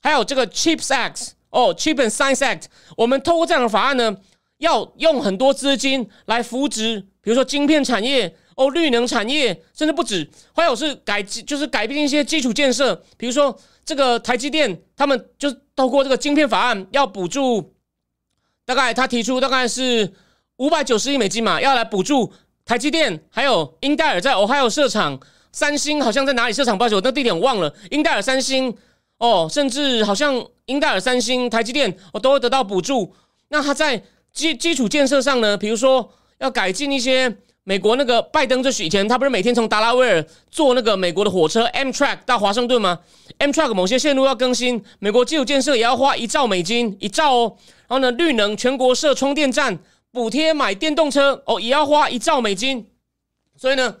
还有这个 Chips Act，哦，Chip and Science Act，我们透过这样的法案呢，要用很多资金来扶植，比如说晶片产业，哦，绿能产业，甚至不止，还有是改就是改变一些基础建设，比如说。这个台积电，他们就透过这个晶片法案要补助，大概他提出大概是五百九十亿美金嘛，要来补助台积电，还有英戴尔在 Ohio 设厂，三星好像在哪里设厂，不好意思，我那地点我忘了。英戴尔、三星哦，甚至好像英戴尔、三星、台积电哦都会得到补助。那他在基基础建设上呢，比如说要改进一些。美国那个拜登就是以前他不是每天从达拉维尔坐那个美国的火车 Amtrak 到华盛顿吗？Amtrak 某些线路要更新，美国基础建设也要花一兆美金一兆哦。然后呢，绿能全国设充电站，补贴买电动车哦，也要花一兆美金。所以呢，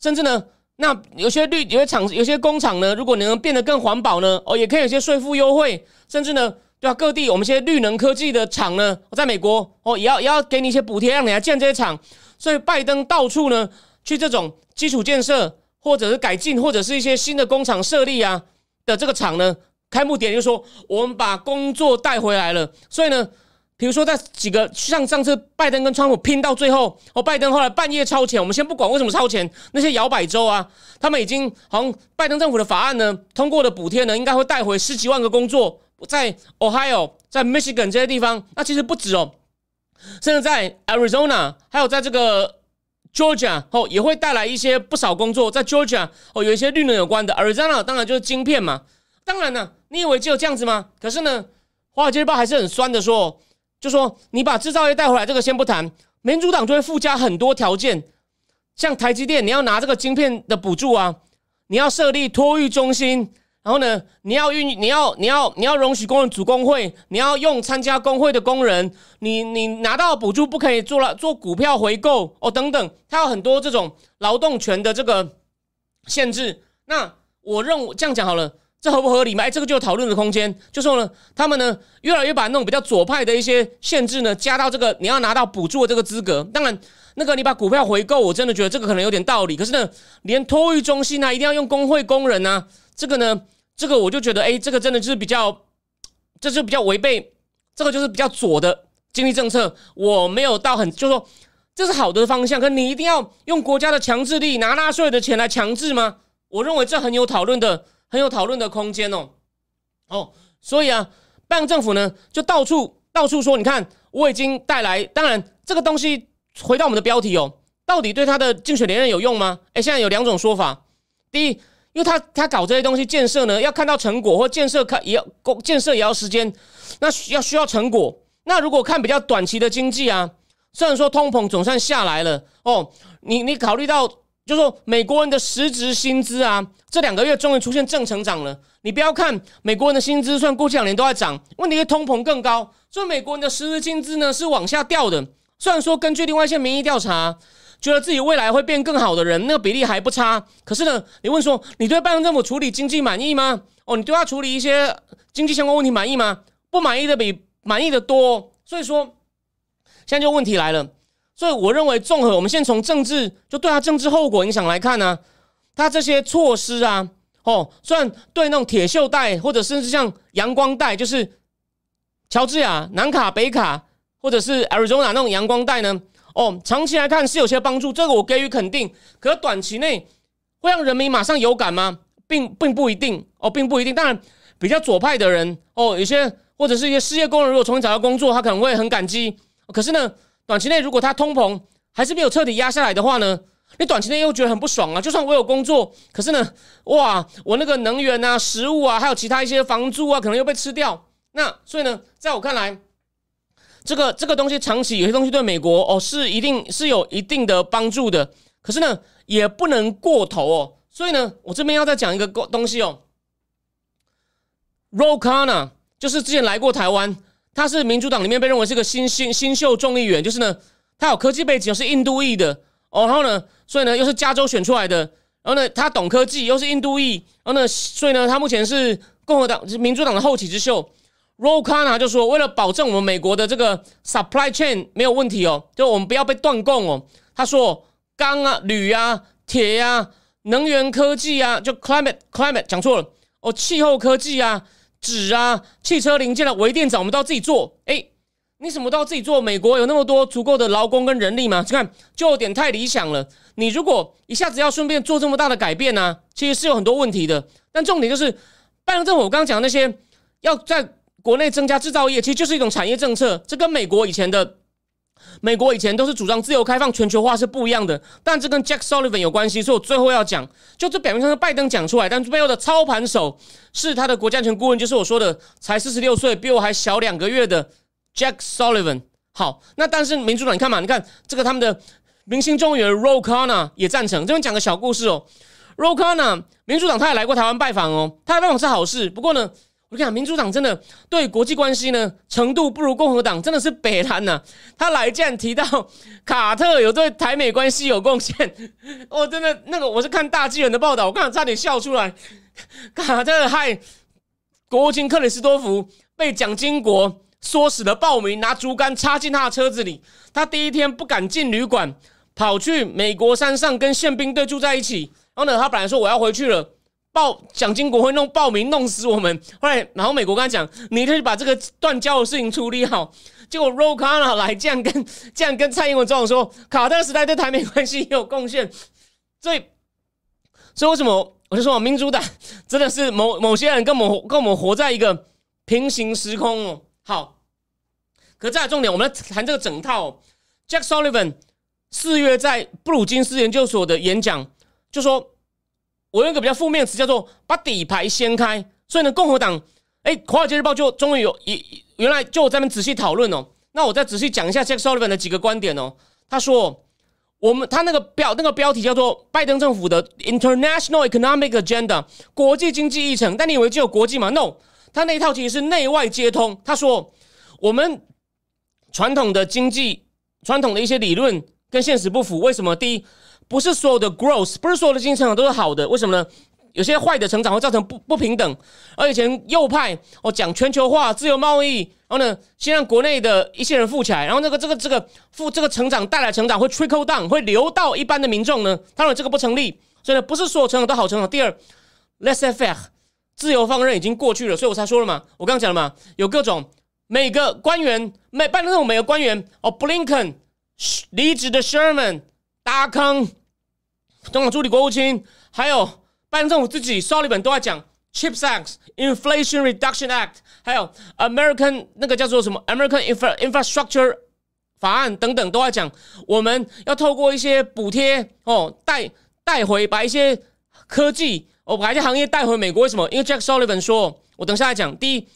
甚至呢，那有些绿有些厂有些工厂呢，如果能变得更环保呢，哦，也可以有些税负优惠。甚至呢，对吧？各地我们一些绿能科技的厂呢，在美国哦，也要也要给你一些补贴，让你来建这些厂。所以拜登到处呢去这种基础建设，或者是改进，或者是一些新的工厂设立啊的这个厂呢，开幕典就说我们把工作带回来了。所以呢，比如说在几个像上次拜登跟川普拼到最后，哦，拜登后来半夜超前，我们先不管为什么超前，那些摇摆州啊，他们已经好像拜登政府的法案呢通过的补贴呢，应该会带回十几万个工作，在 Ohio、在 Michigan 这些地方，那其实不止哦。甚至在 Arizona，还有在这个 Georgia 哦，也会带来一些不少工作。在 Georgia 哦，有一些绿能有关的。Arizona 当然就是晶片嘛。当然呢，你以为只有这样子吗？可是呢，华尔街日报还是很酸的说，就说你把制造业带回来，这个先不谈，民主党就会附加很多条件，像台积电，你要拿这个晶片的补助啊，你要设立托育中心。然后呢，你要运，你要你要你要容许工人组工会，你要用参加工会的工人，你你拿到补助不可以做了做股票回购哦等等，它有很多这种劳动权的这个限制。那我认为这样讲好了，这合不合理嘛？哎，这个就有讨论的空间。就说呢，他们呢越来越把那种比较左派的一些限制呢加到这个你要拿到补助的这个资格。当然，那个你把股票回购，我真的觉得这个可能有点道理。可是呢，连托育中心呢一定要用工会工人呢。这个呢，这个我就觉得，哎，这个真的就是比较，这就比较违背，这个就是比较左的经济政策。我没有到很，就说这是好的方向，可你一定要用国家的强制力拿纳税的钱来强制吗？我认为这很有讨论的，很有讨论的空间哦。哦，所以啊，拜登政府呢就到处到处说，你看我已经带来，当然这个东西回到我们的标题哦，到底对他的竞选连任有用吗？哎，现在有两种说法，第一。因为他他搞这些东西建设呢，要看到成果，或建设看也要工建设也要时间，那要需要成果。那如果看比较短期的经济啊，虽然说通膨总算下来了哦，你你考虑到就说美国人的实质薪资啊，这两个月终于出现正成长了。你不要看美国人的薪资，虽然过去两年都在涨，问题是通膨更高，所以美国人的实质薪资呢是往下掉的。虽然说根据另外一些民意调查。觉得自己未来会变更好的人，那个比例还不差。可是呢，你问说，你对拜登政府处理经济满意吗？哦，你对他处理一些经济相关问题满意吗？不满意的比满意的多。所以说，现在就问题来了。所以我认为，综合我们先从政治，就对他政治后果影响来看呢，他这些措施啊，哦，虽然对那种铁锈带或者甚至像阳光带，就是乔治亚、南卡、北卡，或者是 Arizona 那种阳光带呢？哦，长期来看是有些帮助，这个我给予肯定。可短期内会让人民马上有感吗？并并不一定哦，并不一定。当然，比较左派的人哦，有些或者是一些失业工人，如果重新找到工作，他可能会很感激。可是呢，短期内如果它通膨还是没有彻底压下来的话呢，你短期内又觉得很不爽啊。就算我有工作，可是呢，哇，我那个能源啊、食物啊，还有其他一些房租啊，可能又被吃掉。那所以呢，在我看来，这个这个东西长期有些东西对美国哦是一定是有一定的帮助的。可是呢，也不能过头哦。所以呢，我这边要再讲一个东西哦。Rokana 就是之前来过台湾，他是民主党里面被认为是个新新新秀众议员，就是呢，他有科技背景，是印度裔的哦。然后呢，所以呢，又是加州选出来的，然后呢，他懂科技，又是印度裔，然后呢，所以呢，他目前是共和党、是民主党的后起之秀。Rokana 就说，为了保证我们美国的这个 supply chain 没有问题哦，就我们不要被断供哦。他说，钢啊、铝啊、铁啊、能源科技啊，就 climate climate 讲错了哦，气候科技啊。纸啊，汽车零件的微电子，我们都要自己做。哎，你什么都要自己做？美国有那么多足够的劳工跟人力吗？你看，就有点太理想了。你如果一下子要顺便做这么大的改变呢，其实是有很多问题的。但重点就是，拜登政府我刚刚讲那些要在国内增加制造业，其实就是一种产业政策。这跟美国以前的。美国以前都是主张自由开放、全球化是不一样的，但这跟 Jack Sullivan 有关系，所以我最后要讲，就这表面上是拜登讲出来，但背后的操盘手是他的国家安全顾问，就是我说的才四十六岁，比我还小两个月的 Jack Sullivan。好，那但是民主党，你看嘛，你看这个他们的明星中议员 Rokana 也赞成。这边讲个小故事哦，Rokana 民主党他也来过台湾拜访哦，他来拜访是好事，不过呢。我跟你讲，民主党真的对国际关系呢程度不如共和党，真的是北蓝呐。他来竟然提到卡特有对台美关系有贡献，我真的那个我是看大纪元的报道，我刚才差点笑出来。卡特害国务卿克里斯多夫被蒋经国唆使的报名，拿竹竿插进他的车子里。他第一天不敢进旅馆，跑去美国山上跟宪兵队住在一起。然后呢，他本来说我要回去了。报蒋经国会弄报名弄死我们，后来然后美国跟他讲，你可以把这个断交的事情处理好。结果 Rokana 来这样跟这样跟蔡英文总统说，卡特时代对台美关系也有贡献。所以所以为什么我就说民主党真的是某某些人跟我们跟我们活在一个平行时空哦。好，可再来重点，我们来谈这个整套。Jack Sullivan 四月在布鲁金斯研究所的演讲就说。我用一个比较负面的词，叫做把底牌掀开。所以呢，共和党，哎，《华尔街日报》就终于有一原来就我在那仔细讨论哦。那我再仔细讲一下 Jack Sullivan 的几个观点哦。他说，我们他那个标那个标题叫做拜登政府的 International Economic Agenda 国际经济议程。但你以为只有国际吗？No，他那一套其实是内外皆通。他说，我们传统的经济传统的一些理论跟现实不符。为什么？第一。不是所有的 growth，不是所有的经济成长都是好的。为什么呢？有些坏的成长会造成不不平等。而以前右派哦讲全球化、自由贸易，然后呢，先让国内的一些人富起来，然后那个这个这个富这个成长带来成长会 trickle down，会流到一般的民众呢？当然这个不成立。所以呢，不是所有成长都好成长。第二，less fair，自由放任已经过去了，所以我才说了嘛，我刚刚讲了嘛，有各种每个官员每办那种每个官员哦，Blinken 离职的 Sherman 达康。总统助理国务卿，还有拜登政府自己，s o l i v a n 都在讲 Chips Act、Inflation Reduction Act，还有 American 那个叫做什么 American Infra Infrastructure 法案等等，都在讲我们要透过一些补贴哦，带带回把一些科技哦，把一些行业带回美国。为什么？因为 Jack Sullivan 说，我等下来讲。第一，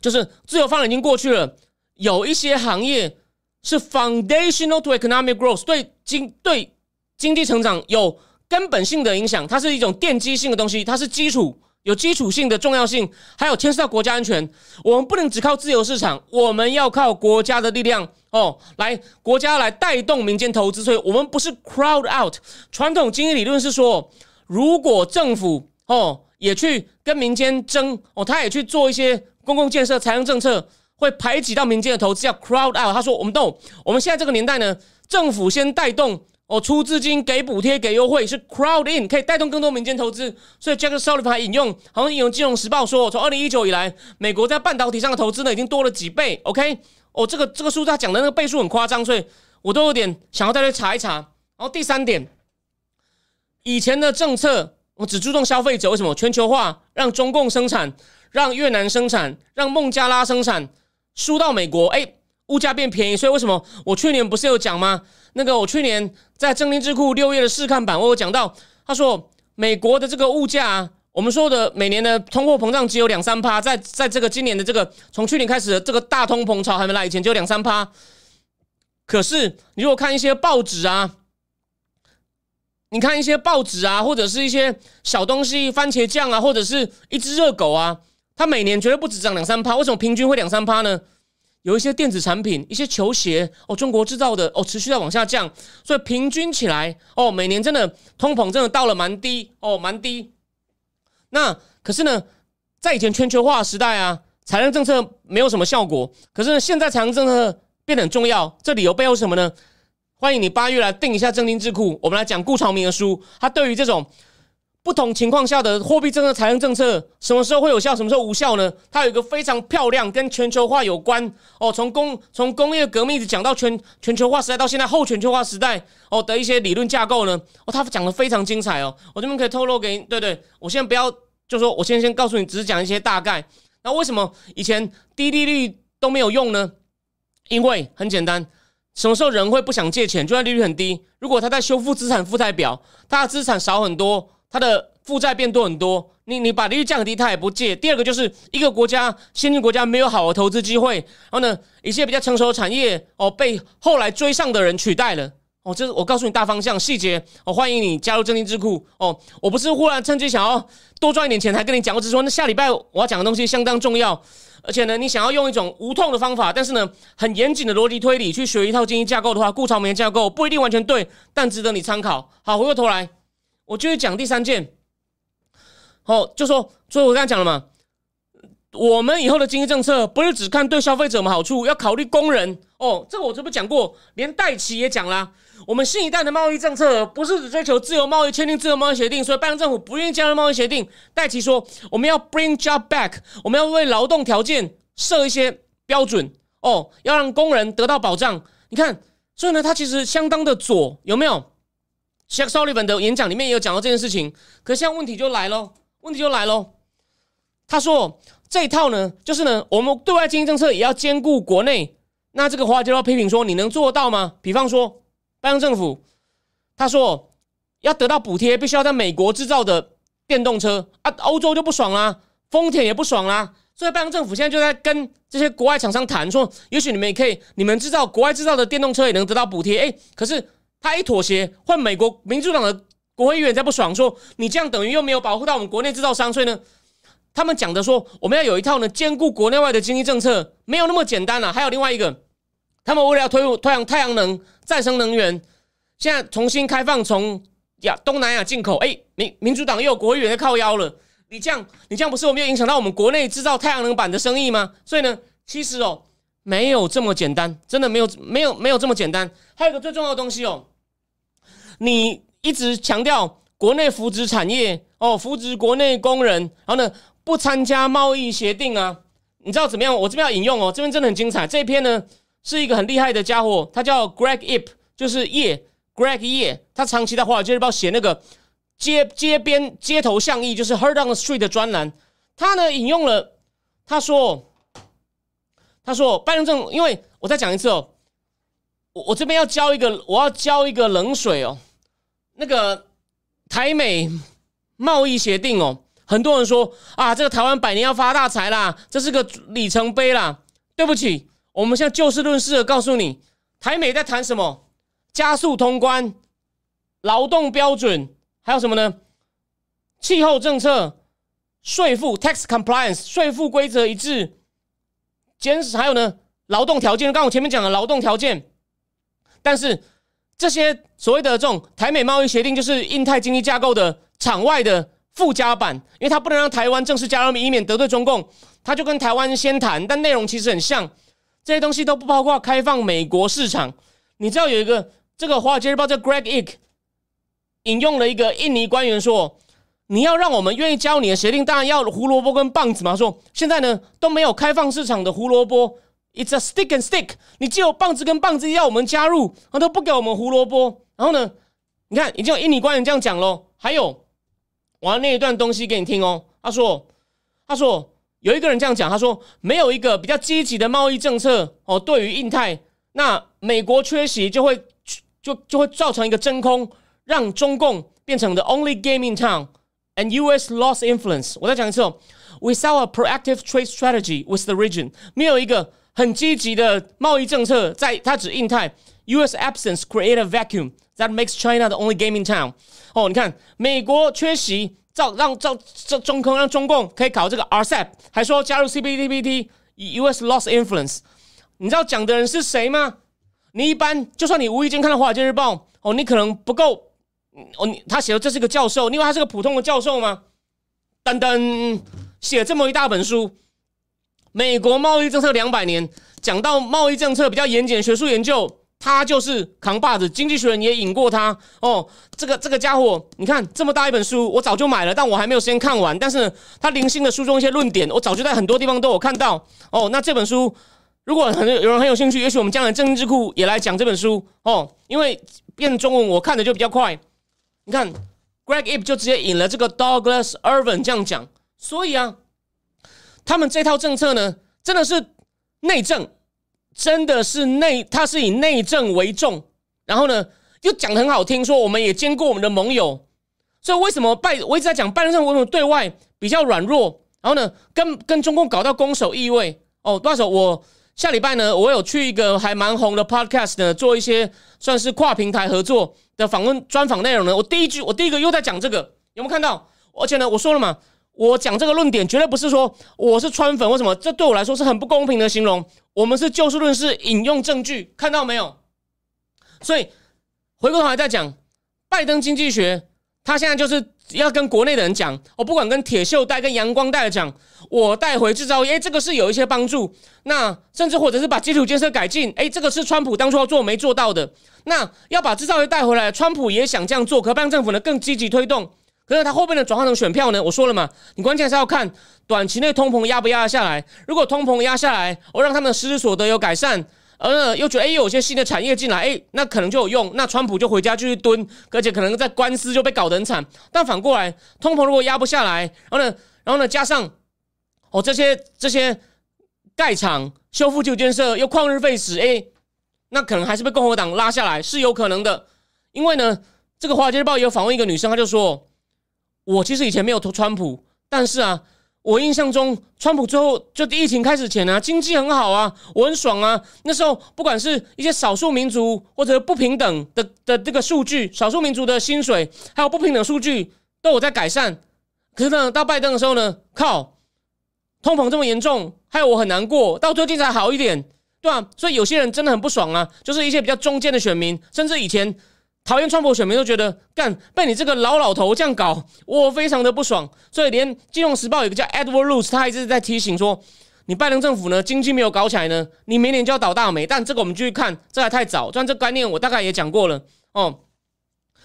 就是自由放任已经过去了，有一些行业是 foundational to economic growth，对经对。经济成长有根本性的影响，它是一种奠基性的东西，它是基础，有基础性的重要性，还有牵涉到国家安全。我们不能只靠自由市场，我们要靠国家的力量哦，来国家来带动民间投资。所以，我们不是 crowd out。传统经济理论是说，如果政府哦也去跟民间争哦，他也去做一些公共建设、财政政策，会排挤到民间的投资，叫 crowd out。他说，我们懂。我们现在这个年代呢，政府先带动。哦，出资金给补贴给优惠是 crowd in，可以带动更多民间投资。所以 Jack Sullivan 引用，好像引用《金融时报》说，从二零一九以来，美国在半导体上的投资呢已经多了几倍。OK，哦，这个这个数字他讲的那个倍数很夸张，所以我都有点想要再去查一查。然后第三点，以前的政策我只注重消费者，为什么全球化让中共生产，让越南生产，让孟加拉生产输到美国？哎。物价变便宜，所以为什么我去年不是有讲吗？那个我去年在正林智库六月的试看版，我有讲到，他说美国的这个物价，我们说的每年的通货膨胀只有两三趴，在在这个今年的这个从去年开始的这个大通膨潮还没来以前，只有两三趴。可是你如果看一些报纸啊，你看一些报纸啊，或者是一些小东西，番茄酱啊，或者是一只热狗啊，它每年绝对不止涨两三趴。为什么平均会两三趴呢？有一些电子产品，一些球鞋哦，中国制造的哦，持续在往下降，所以平均起来哦，每年真的通膨真的到了蛮低哦，蛮低。那可是呢，在以前全球化时代啊，财政政策没有什么效果，可是现在财政政策变得很重要。这理由背后什么呢？欢迎你八月来订一下正经智库，我们来讲顾长明的书，他对于这种。不同情况下的货币政策、财政政策，什么时候会有效，什么时候无效呢？它有一个非常漂亮，跟全球化有关哦。从工从工业革命一直讲到全全球化时代，到现在后全球化时代哦的一些理论架构呢，哦，他讲的非常精彩哦。我这边可以透露给，对对，我现在不要，就说我先先告诉你，只是讲一些大概。那为什么以前低利率都没有用呢？因为很简单，什么时候人会不想借钱？就算利率很低，如果他在修复资产负债表，他的资产少很多。它的负债变多很多，你你把利率降低，它也不借。第二个就是一个国家先进国家没有好的投资机会，然后呢，一些比较成熟的产业哦被后来追上的人取代了哦。这是我告诉你大方向细节哦，欢迎你加入正金智库哦。我不是忽然趁机想要多赚一点钱才跟你讲，我只是说那下礼拜我要讲的东西相当重要，而且呢，你想要用一种无痛的方法，但是呢很严谨的逻辑推理去学一套经济架构的话，顾朝明架构不一定完全对，但值得你参考。好，回过头来。我就是讲第三件，哦，就说，所以我刚才讲了嘛，我们以后的经济政策不是只看对消费者们好处，要考虑工人哦。这个我这不讲过，连戴奇也讲啦。我们新一代的贸易政策不是只追求自由贸易，签订自由贸易协定，所以拜登政府不愿意加入贸易协定。戴奇说，我们要 bring job back，我们要为劳动条件设一些标准哦，要让工人得到保障。你看，所以呢，他其实相当的左，有没有？像 Sullivan 的演讲里面也有讲到这件事情，可现在问题就来喽，问题就来喽。他说这一套呢，就是呢，我们对外经济政策也要兼顾国内。那这个华就要批评说，你能做到吗？比方说，拜登政府他说要得到补贴，必须要在美国制造的电动车啊，欧洲就不爽啦，丰田也不爽啦。所以拜登政府现在就在跟这些国外厂商谈，说也许你们也可以，你们制造国外制造的电动车也能得到补贴。哎，可是。他一妥协，换美国民主党的国会议员在不爽，说你这样等于又没有保护到我们国内制造商，所以呢，他们讲的说我们要有一套呢兼顾国内外的经济政策，没有那么简单了。还有另外一个，他们为了要推推向太阳能再生能源，现在重新开放从亚东南亚进口。哎，民民主党又有国会议员在靠腰了，你这样你这样不是我们又影响到我们国内制造太阳能板的生意吗？所以呢，其实哦。没有这么简单，真的没有没有没有这么简单。还有一个最重要的东西哦，你一直强调国内扶植产业哦，扶植国内工人，然后呢不参加贸易协定啊？你知道怎么样？我这边要引用哦，这边真的很精彩。这一篇呢是一个很厉害的家伙，他叫 Greg Ip，就是叶 Greg 叶，他长期在华尔街日报写那个街街边街头巷议，就是 Heard on the Street 的专栏。他呢引用了，他说。他说：“拜登政，因为我再讲一次哦，我我这边要浇一个，我要浇一个冷水哦。那个台美贸易协定哦，很多人说啊，这个台湾百年要发大财啦，这是个里程碑啦。对不起，我们现在就事论事的告诉你，台美在谈什么？加速通关、劳动标准，还有什么呢？气候政策、税负 （tax compliance）、税负规则一致。”减还有呢，劳动条件，刚我前面讲的劳动条件，但是这些所谓的这种台美贸易协定，就是印太经济架构的场外的附加版，因为它不能让台湾正式加入，以免得罪中共，他就跟台湾先谈，但内容其实很像，这些东西都不包括开放美国市场。你知道有一个这个《华尔街日报》这 Greg Ick 引用了一个印尼官员说：“你要让我们愿意加入你的协定，当然要胡萝卜跟棒子嘛。”说现在呢都没有开放市场的胡萝卜，It's a stick and stick。你只有棒子跟棒子要我们加入，他都不给我们胡萝卜。然后呢，你看已经有印尼官员这样讲喽。还有，我要念一段东西给你听哦。他说：“他说有一个人这样讲，他说没有一个比较积极的贸易政策哦，对于印太，那美国缺席就会就就会造成一个真空。”让中共变成 the only game in town and U.S. lost influence。我再讲一次哦，without a proactive trade strategy with the region，没有一个很积极的贸易政策，在它指印太，U.S. absence create a vacuum that makes China the only game in town。哦，你看美国缺席，造让造这中空，让中共可以搞这个 RCEP，还说加入 CPTPP，U.S. lost influence。你知道讲的人是谁吗？你一般就算你无意间看到《华尔街日报》，哦，你可能不够。哦，你他写的这是个教授，你以为他是个普通的教授吗？噔噔，写这么一大本书，《美国贸易政策两百年》，讲到贸易政策比较严谨，学术研究，他就是扛把子。经济学人也引过他。哦，这个这个家伙，你看这么大一本书，我早就买了，但我还没有时间看完。但是他零星的书中一些论点，我早就在很多地方都有看到。哦，那这本书，如果很有人很有兴趣，也许我们将来正智库也来讲这本书。哦，因为变中文，我看的就比较快。你看，Greg Ip 就直接引了这个 Douglas Irvin 这样讲，所以啊，他们这套政策呢，真的是内政，真的是内，它是以内政为重，然后呢，又讲的很好听，说我们也兼顾我们的盟友，所以为什么拜我一直在讲拜登政府为什么对外比较软弱，然后呢，跟跟中共搞到攻守意味哦，到时候我下礼拜呢，我有去一个还蛮红的 Podcast 呢，做一些算是跨平台合作。的访问专访内容呢？我第一句，我第一个又在讲这个，有没有看到？而且呢，我说了嘛，我讲这个论点绝对不是说我是川粉，为什么？这对我来说是很不公平的形容。我们是就事论事，引用证据，看到没有？所以回过头来再讲拜登经济学，他现在就是。要跟国内的人讲，我不管跟铁锈带、跟阳光带讲，我带回制造业，这个是有一些帮助。那甚至或者是把基础建设改进，哎，这个是川普当初要做没做到的。那要把制造业带回来，川普也想这样做，可拜登政府呢更积极推动。可是他后面的转换成选票呢？我说了嘛，你关键是要看短期内通膨压不压得下来。如果通膨压下来，我让他们的实质所得有改善。呃，又觉得哎，有些新的产业进来，哎，那可能就有用。那川普就回家继续蹲，而且可能在官司就被搞得很惨。但反过来，通膨如果压不下来，然后呢，然后呢，加上哦这些这些盖厂、修复旧建设又旷日费时，哎，那可能还是被共和党拉下来，是有可能的。因为呢，这个《华尔街日报》也有访问一个女生，她就说：“我其实以前没有投川普，但是啊。”我印象中，川普最后就疫情开始前啊，经济很好啊，我很爽啊。那时候，不管是一些少数民族或者不平等的的这个数据，少数民族的薪水还有不平等数据都有在改善。可是呢，到拜登的时候呢，靠，通膨这么严重，害我很难过。到最近才好一点，对吧？所以有些人真的很不爽啊，就是一些比较中间的选民，甚至以前。讨厌川普选民都觉得干被你这个老老头这样搞，我非常的不爽。所以连《金融时报》有个叫 Edward Luce，他一直在提醒说，你拜登政府呢经济没有搞起来呢，你明年就要倒大霉。但这个我们继续看，这还太早。虽然这概念我大概也讲过了哦。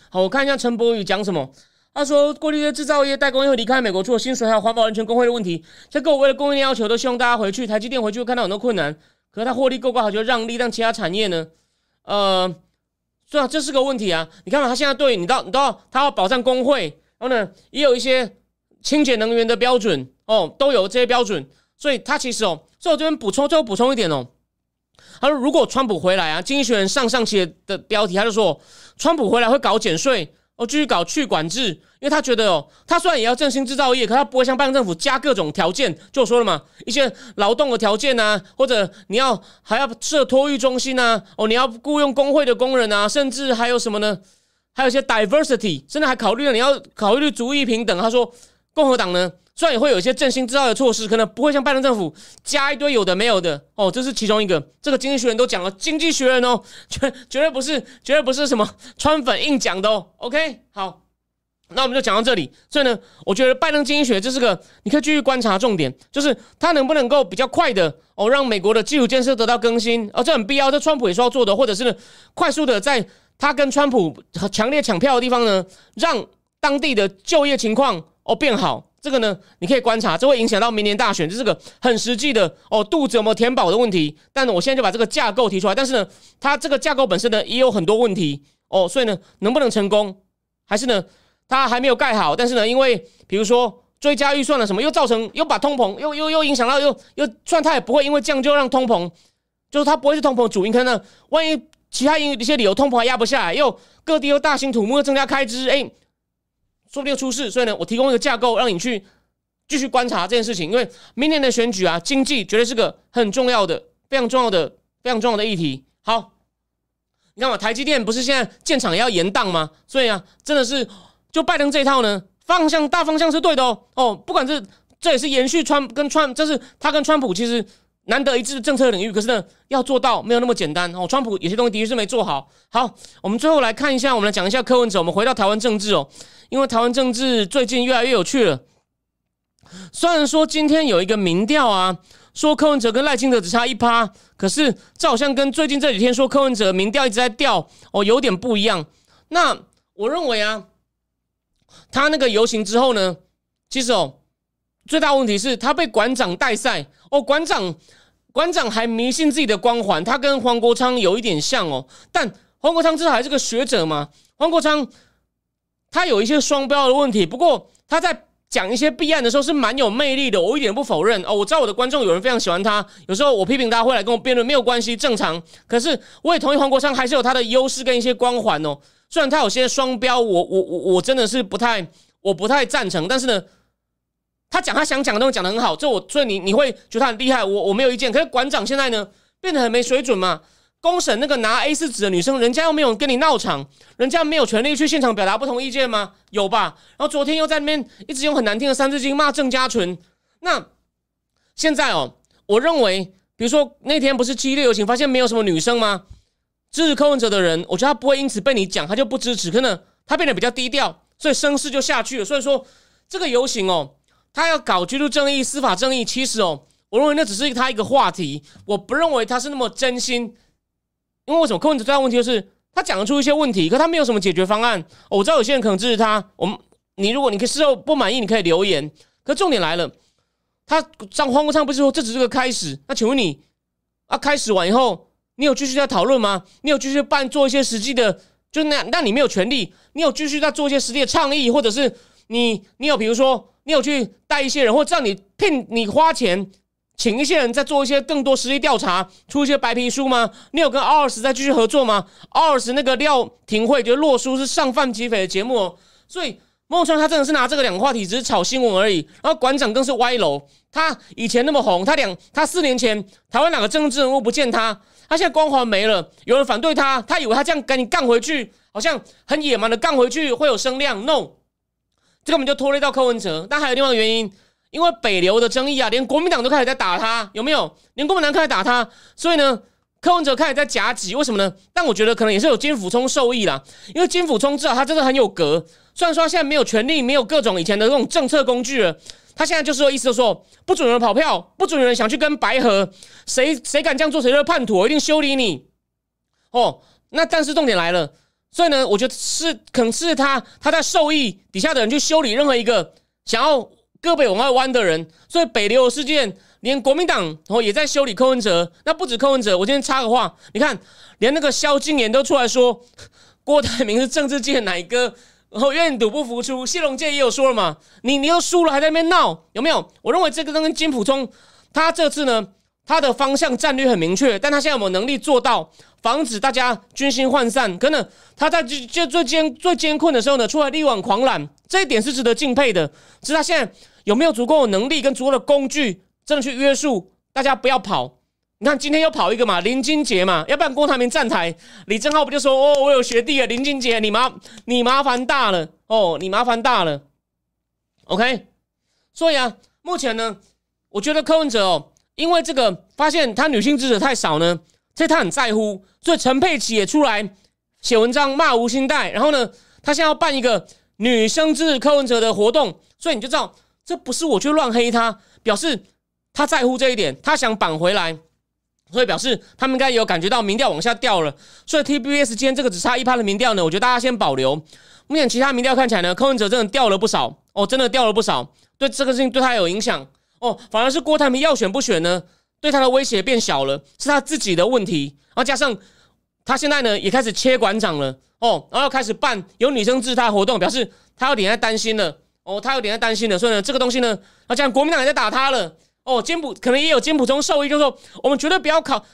好，我看一下陈柏宇讲什么。他说，过去的制造业代工业离开美国，除了薪水还有环保、人权、工会的问题。这个我为了供应链要求，都希望大家回去。台积电回去会看到很多困难，可是他获利够高，好就让利，让其他产业呢，呃。对啊，这是个问题啊！你看嘛，他现在对你到你到他要保障工会，然后呢，也有一些清洁能源的标准哦，都有这些标准。所以他其实哦，所以我这边补充，最后补充一点哦。他说，如果川普回来啊，经济学人上上期的标题他就说，川普回来会搞减税。哦，继续搞去管制，因为他觉得哦，他虽然也要振兴制造业，可他不会向拜登政府加各种条件。就说了嘛，一些劳动的条件啊，或者你要还要设托育中心啊，哦，你要雇佣工会的工人啊，甚至还有什么呢？还有一些 diversity，甚至还考虑了你要考虑族裔平等。他说，共和党呢？虽然也会有一些振兴制造的措施，可能不会像拜登政府加一堆有的没有的哦，这是其中一个。这个经济学人都讲了，经济学人哦，绝绝对不是，绝对不是什么川粉硬讲的哦。OK，好，那我们就讲到这里。所以呢，我觉得拜登经济学这是个你可以继续观察重点，就是他能不能够比较快的哦，让美国的基础建设得到更新，哦，这很必要。这川普也是要做的，或者是快速的在。他跟川普强烈抢票的地方呢，让当地的就业情况哦变好。这个呢，你可以观察，这会影响到明年大选，这是个很实际的哦，肚子有没有填饱的问题。但我现在就把这个架构提出来，但是呢，它这个架构本身呢也有很多问题哦，所以呢，能不能成功，还是呢，它还没有盖好。但是呢，因为比如说追加预算了什么，又造成又把通膨又又又影响到，又又算它也不会因为这样就让通膨，就是它不会是通膨主因。可能万一其他因一些理由通膨还压不下来，又各地又大兴土木又增加开支，哎。说不定出事，所以呢，我提供一个架构，让你去继续观察这件事情。因为明年的选举啊，经济绝对是个很重要的、非常重要的、非常重要的议题。好，你看嘛，台积电不是现在建厂也要延档吗？所以啊，真的是就拜登这一套呢，方向大方向是对的哦。哦，不管是这也是延续川跟川，这是他跟川普其实。难得一致的政策领域，可是呢，要做到没有那么简单哦。川普有些东西的确是没做好。好，我们最后来看一下，我们来讲一下柯文哲。我们回到台湾政治哦，因为台湾政治最近越来越有趣了。虽然说今天有一个民调啊，说柯文哲跟赖清德只差一趴，可是这好像跟最近这几天说柯文哲民调一直在掉哦，有点不一样。那我认为啊，他那个游行之后呢，其实哦。最大问题是他被馆长带赛哦，馆长馆长还迷信自己的光环，他跟黄国昌有一点像哦，但黄国昌至少还是个学者嘛。黄国昌他有一些双标的问题，不过他在讲一些弊案的时候是蛮有魅力的，我一点不否认哦。我知道我的观众有人非常喜欢他，有时候我批评他会来跟我辩论，没有关系，正常。可是我也同意黄国昌还是有他的优势跟一些光环哦。虽然他有些双标，我我我我真的是不太我不太赞成，但是呢。他讲他想讲的东西讲的很好，这我所以你你会觉得他很厉害，我我没有意见。可是馆长现在呢变得很没水准嘛？公审那个拿 A 四纸的女生，人家又没有跟你闹场，人家没有权利去现场表达不同意见吗？有吧？然后昨天又在那边一直用很难听的三字经骂郑家纯。那现在哦，我认为，比如说那天不是激烈游行，发现没有什么女生吗？支持柯文哲的人，我觉得他不会因此被你讲，他就不支持。可能他变得比较低调，所以声势就下去了。所以说这个游行哦。他要搞居住正义、司法正义，其实哦，我认为那只是他一个话题，我不认为他是那么真心。因为为什么？柯文哲最大问题就是他讲得出一些问题，可他没有什么解决方案。我知道有些人可能支持他，我们你如果你可以事后不满意，你可以留言。可重点来了，他张欢国昌不是说这只是个开始？那请问你啊，开始完以后，你有继续在讨论吗？你有继续办做一些实际的？就那那你没有权利，你有继续在做一些实际的倡议，或者是你你有比如说？你有去带一些人，或者让你聘你花钱请一些人，再做一些更多实际调查，出一些白皮书吗？你有跟奥尔斯再继续合作吗？奥尔斯那个廖廷慧觉得洛书是上犯击匪的节目，哦，所以孟川他真的是拿这个两个话题只是炒新闻而已。然后馆长更是歪楼，他以前那么红，他两他四年前台湾两个政治人物不见他，他现在光环没了，有人反对他，他以为他这样赶紧干回去，好像很野蛮的干回去会有声量，no。这根本就拖累到柯文哲，但还有另外一个原因，因为北流的争议啊，连国民党都开始在打他，有没有？连国民党开始打他，所以呢，柯文哲开始在夹击，为什么呢？但我觉得可能也是有金辅聪受益啦，因为金辅聪知道他真的很有格，虽然说他现在没有权力，没有各种以前的这种政策工具了，他现在就是说意思就说，不准有人跑票，不准有人想去跟白河，谁谁敢这样做，谁就是叛徒，我一定修理你。哦，那但是重点来了。所以呢，我觉得是可能是他他在受益底下的人去修理任何一个想要戈北往外弯的人。所以北流事件，连国民党然后也在修理柯文哲。那不止柯文哲，我今天插个话，你看，连那个萧敬言都出来说郭台铭是政治界的奶哥，然后愿赌不服输。谢龙介也有说了嘛，你你又输了还在那边闹，有没有？我认为这个跟金普聪他这次呢，他的方向战略很明确，但他现在有没有能力做到？防止大家军心涣散，可能他在最最最艰最艰困的时候呢，出来力挽狂澜，这一点是值得敬佩的。只是他现在有没有足够的能力跟足够的工具，真的去约束大家不要跑？你看今天又跑一个嘛，林金杰嘛，要不然郭台铭站台，李正浩不就说哦，我有学弟啊，林金杰，你麻你麻烦大了哦，你麻烦大了。OK，所以啊，目前呢，我觉得柯文哲哦，因为这个发现他女性支持太少呢。所以他很在乎，所以陈佩琪也出来写文章骂吴兴代，然后呢，他现在要办一个女生支持柯文哲的活动，所以你就知道这不是我去乱黑他，表示他在乎这一点，他想绑回来。所以表示他们应该有感觉到民调往下掉了。所以 TBS 今天这个只差一趴的民调呢，我觉得大家先保留。目前其他民调看起来呢，柯文哲真的掉了不少哦，真的掉了不少。对这个事情对他有影响哦，反而是郭台铭要选不选呢，对他的威胁变小了，是他自己的问题。然后加上他现在呢也开始切馆长了哦，然后开始办有女生自他活动，表示他有点在担心了哦，他有点在担心了。所以呢，这个东西呢，啊，这样国民党也在打他了哦，金普可能也有金普中授意，就是说我们绝对不要考。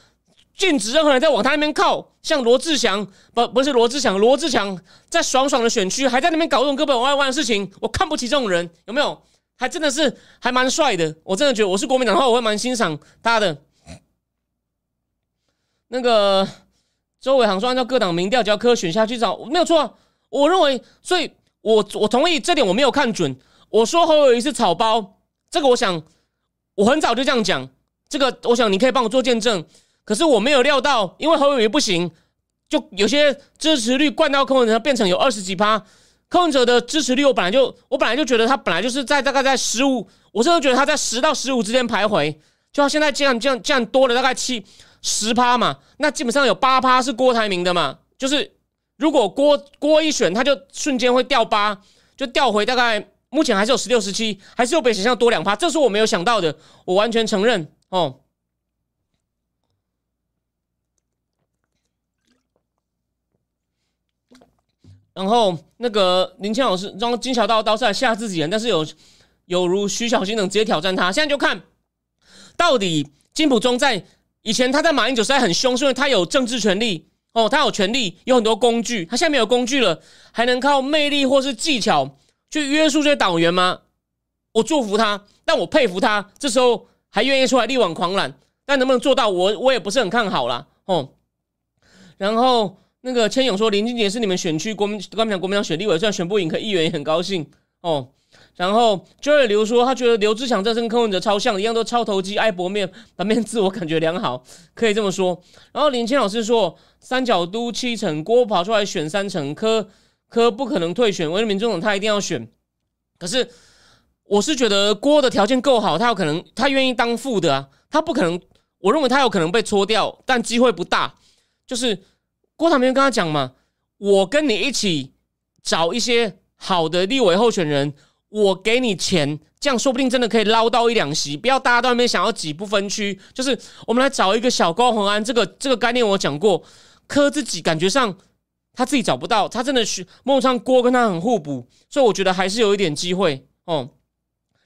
禁止任何人在往他那边靠，像罗志祥不不是罗志祥，罗志祥在爽爽的选区还在那边搞这种根本歪歪的事情，我看不起这种人，有没有？还真的是还蛮帅的，我真的觉得我是国民党的话，我会蛮欣赏他的。那个周伟航说，按照各党民调，只要科选下去找没有错，我认为，所以我我同意这点，我没有看准。我说侯友谊是草包，这个我想我很早就这样讲，这个我想你可以帮我做见证。可是我没有料到，因为侯友谊不行，就有些支持率灌到柯文哲变成有二十几趴。柯文哲的支持率，我本来就我本来就觉得他本来就是在大概在十五，我甚至觉得他在十到十五之间徘徊。就他现在这样这样这样多了大概七十趴嘛，那基本上有八趴是郭台铭的嘛。就是如果郭郭一选，他就瞬间会掉八，就掉回大概目前还是有十六十七，还是有比想象多两趴。这是我没有想到的，我完全承认哦。然后那个林谦老师装金小刀刀是来吓自己人，但是有有如徐小新等直接挑战他。现在就看到底金普中在以前他在马英九时代很凶，是因为他有政治权利哦，他有权利，有很多工具。他现在没有工具了，还能靠魅力或是技巧去约束这些党员吗？我祝福他，但我佩服他，这时候还愿意出来力挽狂澜。但能不能做到，我我也不是很看好啦。哦。然后。那个千勇说林俊杰是你们选区国民国民党国民党选立委，虽然选不赢，可议员也很高兴哦。然后 Joy 刘说他觉得刘志强这跟柯文哲超像，一样都超投机爱博面，反面自我感觉良好，可以这么说。然后林谦老师说三角都七成，郭跑出来选三成，柯柯不可能退选，为了民众党他一定要选。可是我是觉得郭的条件够好，他有可能他愿意当副的啊，他不可能，我认为他有可能被搓掉，但机会不大，就是。郭台铭跟他讲嘛，我跟你一起找一些好的立委候选人，我给你钱，这样说不定真的可以捞到一两席。不要大家都那边想要挤不分区，就是我们来找一个小高鸿安，这个这个概念我讲过。柯自己感觉上他自己找不到，他真的是孟上郭跟他很互补，所以我觉得还是有一点机会哦。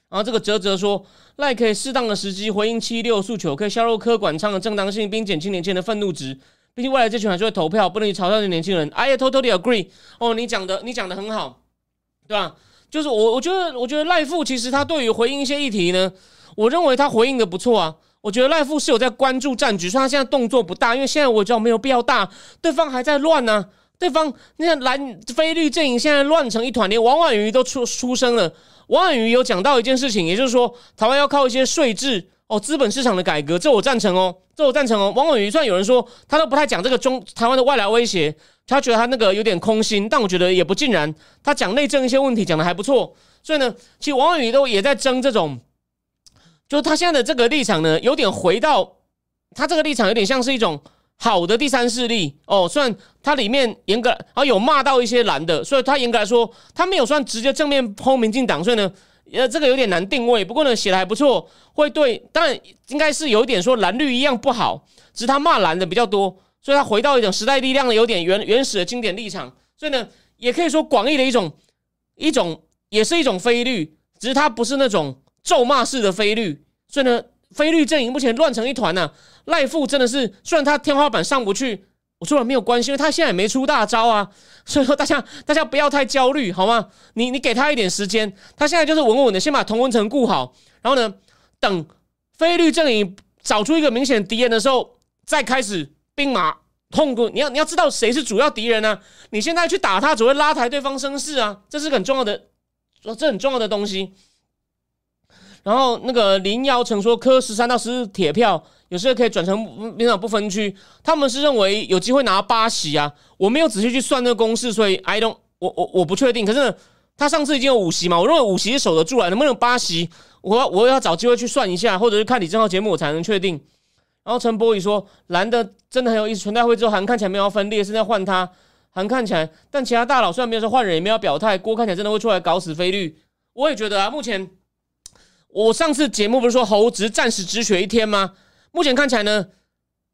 然后这个哲哲说，赖可以适当的时机回应七六诉求，可以削弱柯管仓的正当性，并减轻年轻人的愤怒值。毕竟未来这群人就会投票，不能去嘲笑这年轻人。I totally agree。哦，你讲的你讲的很好，对吧？就是我我觉得我觉得赖富其实他对于回应一些议题呢，我认为他回应的不错啊。我觉得赖富是有在关注战局，虽然他现在动作不大，因为现在我知道没有必要大，对方还在乱呢。对方那蓝菲律阵营现在乱成一团，连王婉瑜都出出声了。王婉瑜有讲到一件事情，也就是说台湾要靠一些税制。哦，资本市场的改革，这我赞成哦，这我赞成哦。王伟瑜虽然有人说他都不太讲这个中台湾的外来威胁，他觉得他那个有点空心，但我觉得也不尽然。他讲内政一些问题讲的还不错，所以呢，其实王伟瑜都也在争这种，就是他现在的这个立场呢，有点回到他这个立场有点像是一种好的第三势力哦。虽然他里面严格啊有骂到一些蓝的，所以他严格来说他没有算直接正面抨民进党，所以呢。呃，这个有点难定位，不过呢，写的还不错，会对，当然应该是有一点说蓝绿一样不好，只是他骂蓝的比较多，所以他回到一种时代力量的有点原原始的经典立场，所以呢，也可以说广义的一种一种也是一种非绿，只是他不是那种咒骂式的非绿，所以呢，非绿阵营目前乱成一团呢，赖富真的是虽然他天花板上不去。我说了没有关系，因为他现在也没出大招啊，所以说大家大家不要太焦虑，好吗？你你给他一点时间，他现在就是稳稳的，先把同温层顾好，然后呢，等菲律阵营找出一个明显敌人的时候，再开始兵马痛攻。你要你要知道谁是主要敌人呢？你现在去打他，只会拉抬对方声势啊，这是很重要的，这很重要的东西。然后那个林瑶曾说，磕十三到十四铁票，有时候可以转成民党不分区。他们是认为有机会拿八席啊。我没有仔细去算那个公式，所以 I don't，我我我不确定。可是他上次已经有五席嘛，我认为五席守得住啊，能不能八席？我我要找机会去算一下，或者是看李正浩节目，我才能确定。然后陈柏宇说蓝的真的很有意思，全代会之后韩看起来没有分裂，是在换他。韩看起来，但其他大佬虽然没有说换人，也没有表态，郭看起来真的会出来搞死菲律。我也觉得啊，目前我上次节目不是说侯只暂时止血一天吗？目前看起来呢，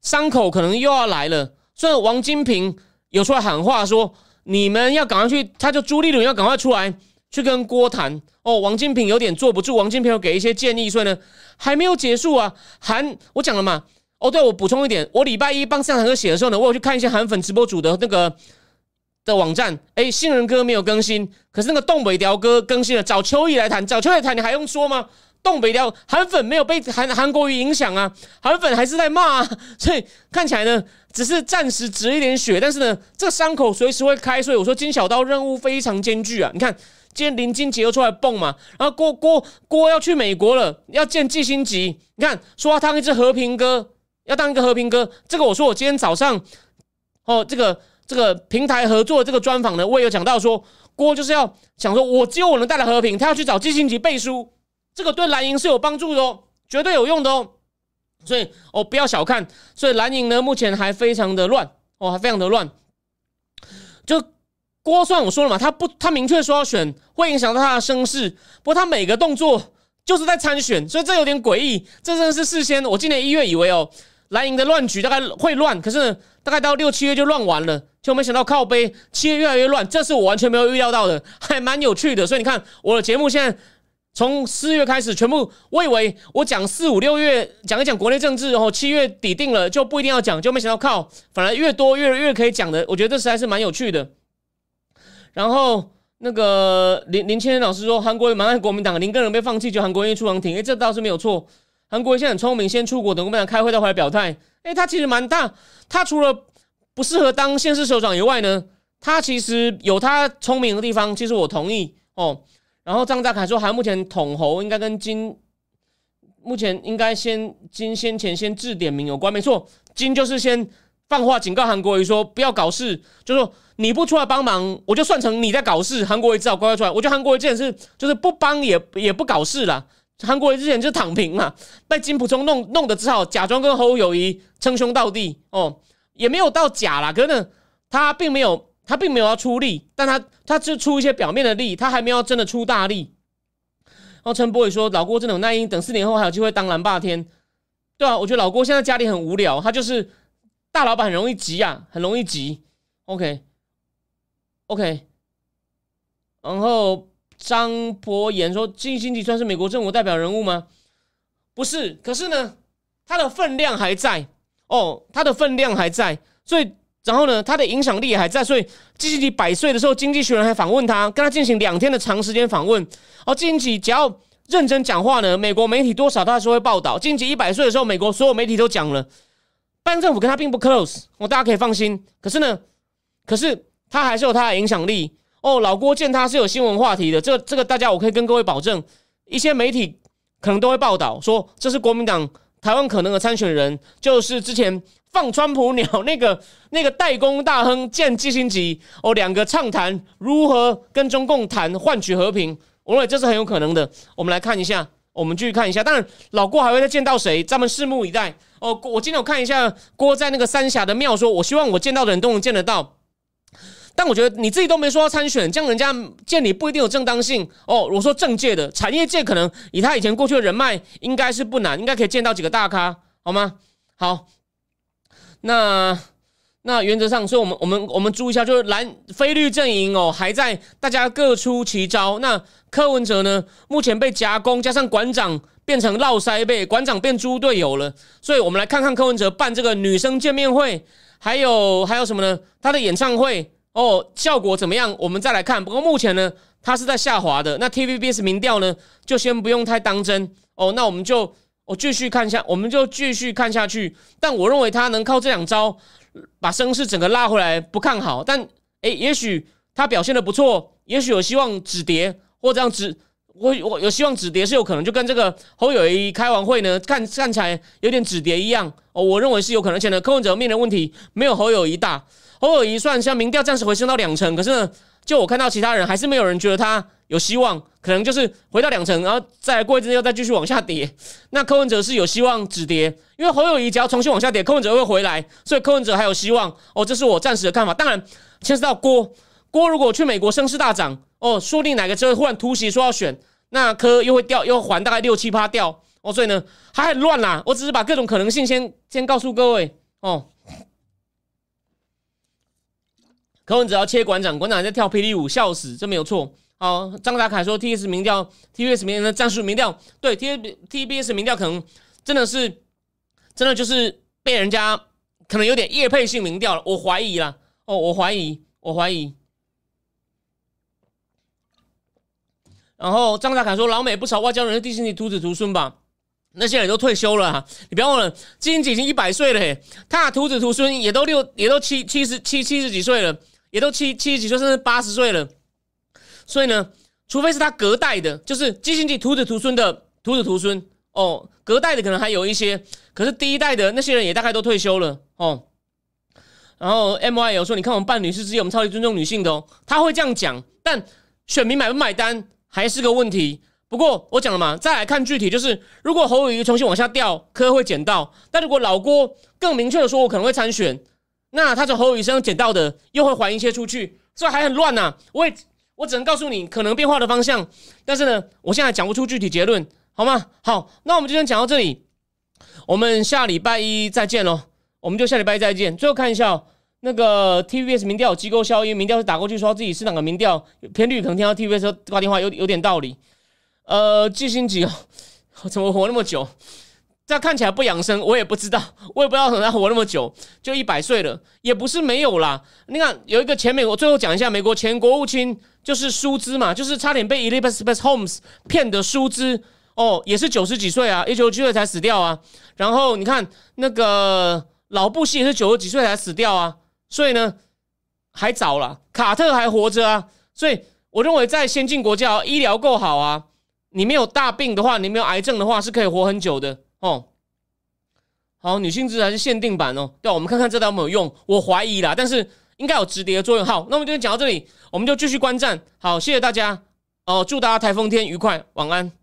伤口可能又要来了。虽然王金平有出来喊话说，你们要赶快去，他就朱立伦要赶快出来去跟郭谈。哦，王金平有点坐不住，王金平有给一些建议，所以呢还没有结束啊。韩，我讲了嘛。哦，对，我补充一点，我礼拜一帮上堂哥写的时候呢，我有去看一些韩粉直播组的那个的网站。哎，新人哥没有更新，可是那个东北雕哥更新了。找秋意来谈，找秋意谈，你还用说吗？东北雕韩粉没有被韩韩国语影响啊，韩粉还是在骂啊，所以看起来呢，只是暂时止一点血，但是呢，这个伤口随时会开。所以我说金小刀任务非常艰巨啊，你看。今天林金杰又出来蹦嘛，然后郭郭郭要去美国了，要见季星吉。你看，说他当一只和平哥，要当一个和平哥。这个我说我今天早上，哦，这个这个平台合作这个专访呢，我也有讲到说，郭就是要想说，我只有我能带来和平，他要去找季星吉背书，这个对蓝营是有帮助的哦，绝对有用的哦。所以哦，不要小看，所以蓝营呢目前还非常的乱哦，还非常的乱，就。郭算我说了嘛，他不，他明确说要选，会影响到他的声势。不过他每个动作就是在参选，所以这有点诡异。这真的是事先，我今年一月以为哦，蓝营的乱局大概会乱，可是大概到六七月就乱完了，就没想到靠背七月越来越乱，这是我完全没有预料到的，还蛮有趣的。所以你看我的节目现在从四月开始全部，我以为我讲四五六月讲一讲国内政治，然后七月底定了就不一定要讲，就没想到靠，反而越多越越可以讲的，我觉得这实在是蛮有趣的。然后那个林林千老师说，韩国瑜蛮爱国民党，林根人被放弃，就韩国瑜出航庭，哎，这倒是没有错。韩国现在很聪明，先出国等国民党开会再回来表态。哎，他其实蛮大，他除了不适合当现市首长以外呢，他其实有他聪明的地方。其实我同意哦。然后张大凯说，韩目前统侯应该跟金目前应该先金先前先致点名有关，没错，金就是先放话警告韩国瑜说不要搞事，就说。你不出来帮忙，我就算成你在搞事。韩国瑜只好乖乖出来。我觉得韩国瑜之前是就是不帮也也不搞事了。韩国瑜之前就躺平嘛，被金普聪弄弄的只好假装跟侯友谊称兄道弟哦，也没有到假啦。可是他并没有他并没有要出力，但他他就出一些表面的力，他还没有真的出大力。然后陈柏宇说：“老郭真的有耐心，等四年后还有机会当蓝霸天。”对啊，我觉得老郭现在家里很无聊，他就是大老板，很容易急啊，很容易急。OK。OK，然后张博言说：“金星集算是美国政府代表人物吗？不是，可是呢，他的分量还在哦，他的分量还在，所以然后呢，他的影响力还在，所以金星吉百岁的时候，经济学人还访问他，跟他进行两天的长时间访问。哦，金星吉只要认真讲话呢，美国媒体多少都还是会报道。金星吉一百岁的时候，美国所有媒体都讲了，拜登政府跟他并不 close，哦，大家可以放心。可是呢，可是。他还是有他的影响力哦。老郭见他是有新闻话题的，这个这个大家我可以跟各位保证，一些媒体可能都会报道说这是国民党台湾可能的参选人，就是之前放川普鸟那个那个代工大亨见季星吉哦，两个畅谈如何跟中共谈换取和平，我认为这是很有可能的。我们来看一下，我们继续看一下，当然老郭还会再见到谁，咱们拭目以待哦。我今天我看一下郭在那个三峡的庙说，我希望我见到的人都能见得到。但我觉得你自己都没说要参选，这样人家见你不一定有正当性哦。我说政界的产业界可能以他以前过去的人脉，应该是不难，应该可以见到几个大咖，好吗？好，那那原则上，所以我们我们我们注意一下，就是蓝菲律阵营哦，还在大家各出奇招。那柯文哲呢，目前被夹攻，加上馆长变成绕腮背，馆长变猪队友了。所以我们来看看柯文哲办这个女生见面会，还有还有什么呢？他的演唱会。哦，效果怎么样？我们再来看。不过目前呢，它是在下滑的。那 TVBS 民调呢，就先不用太当真哦。那我们就我继续看下，我们就继续看下去。但我认为他能靠这两招把声势整个拉回来，不看好。但诶，也许他表现的不错，也许有希望止跌，或这样止，我我有希望止跌是有可能。就跟这个侯友谊开完会呢，看看起来有点止跌一样哦。我认为是有可能。而且呢，柯文哲面临问题没有侯友谊大。侯友谊算像民调暂时回升到两成，可是呢，就我看到其他人还是没有人觉得他有希望，可能就是回到两成，然后再过一阵又再继续往下跌。那柯文哲是有希望止跌，因为侯友谊只要重新往下跌，柯文哲会回来，所以柯文哲还有希望哦。这是我暂时的看法。当然牵涉到郭郭，如果去美国声势大涨哦，说不定哪个车忽然突袭说要选，那柯又会掉，又还大概六七趴掉哦。所以呢还很乱啦。我只是把各种可能性先先告诉各位哦。柯文哲要切馆长，馆长在跳霹雳舞，笑死，这没有错。好，张达凯说，T S 民调，T B S 民调的战术民调，对，T T B S 民调可能真的是，真的就是被人家可能有点业配性民调了，我怀疑啦。哦，我怀疑，我怀疑。然后张达凯说，老美不少外交人士，地心你徒子徒孙吧？那些人都退休了哈，你不要忘了，基辛格已经一百岁了嘿，他徒子徒孙也都六，也都七七十七七十几岁了。也都七七十几岁，甚至八十岁了，所以呢，除非是他隔代的，就是基辛格徒子徒孙的徒子徒孙哦，隔代的可能还有一些，可是第一代的那些人也大概都退休了哦。然后 M Y 有说，你看我们伴侣是之间，我们超级尊重女性的哦，他会这样讲，但选民买不买单还是个问题。不过我讲了嘛，再来看具体，就是如果侯友谊重新往下掉，科会捡到；但如果老郭更明确的说，我可能会参选。那他从侯宇生捡到的，又会还一些出去，所以还很乱呐。我也我只能告诉你可能变化的方向，但是呢，我现在讲不出具体结论，好吗？好，那我们就先讲到这里，我们下礼拜一再见喽。我们就下礼拜一再见。最后看一下那个 TVS 民调机构效应，民调是打过去说自己是哪个民调偏绿，可能听到 TVS 挂电话有有点道理。呃，季星吉哦，怎么活那么久？这看起来不养生，我也不知道，我也不知道怎么活那么久，就一百岁了，也不是没有啦。你看有一个前美国，最后讲一下美国前国务卿就是舒兹嘛，就是差点被 Elizabeth Holmes 骗的舒兹哦，也是九十几岁啊，一九九岁才死掉啊。然后你看那个老布希也是九十几岁才死掉啊，所以呢还早了。卡特还活着啊，所以我认为在先进国家医疗够好啊，你没有大病的话，你没有癌症的话，是可以活很久的。哦，好，女性制还是限定版哦。对，我们看看这道有没有用。我怀疑啦，但是应该有直叠的作用。好，那我们今天讲到这里，我们就继续观战。好，谢谢大家。哦，祝大家台风天愉快，晚安。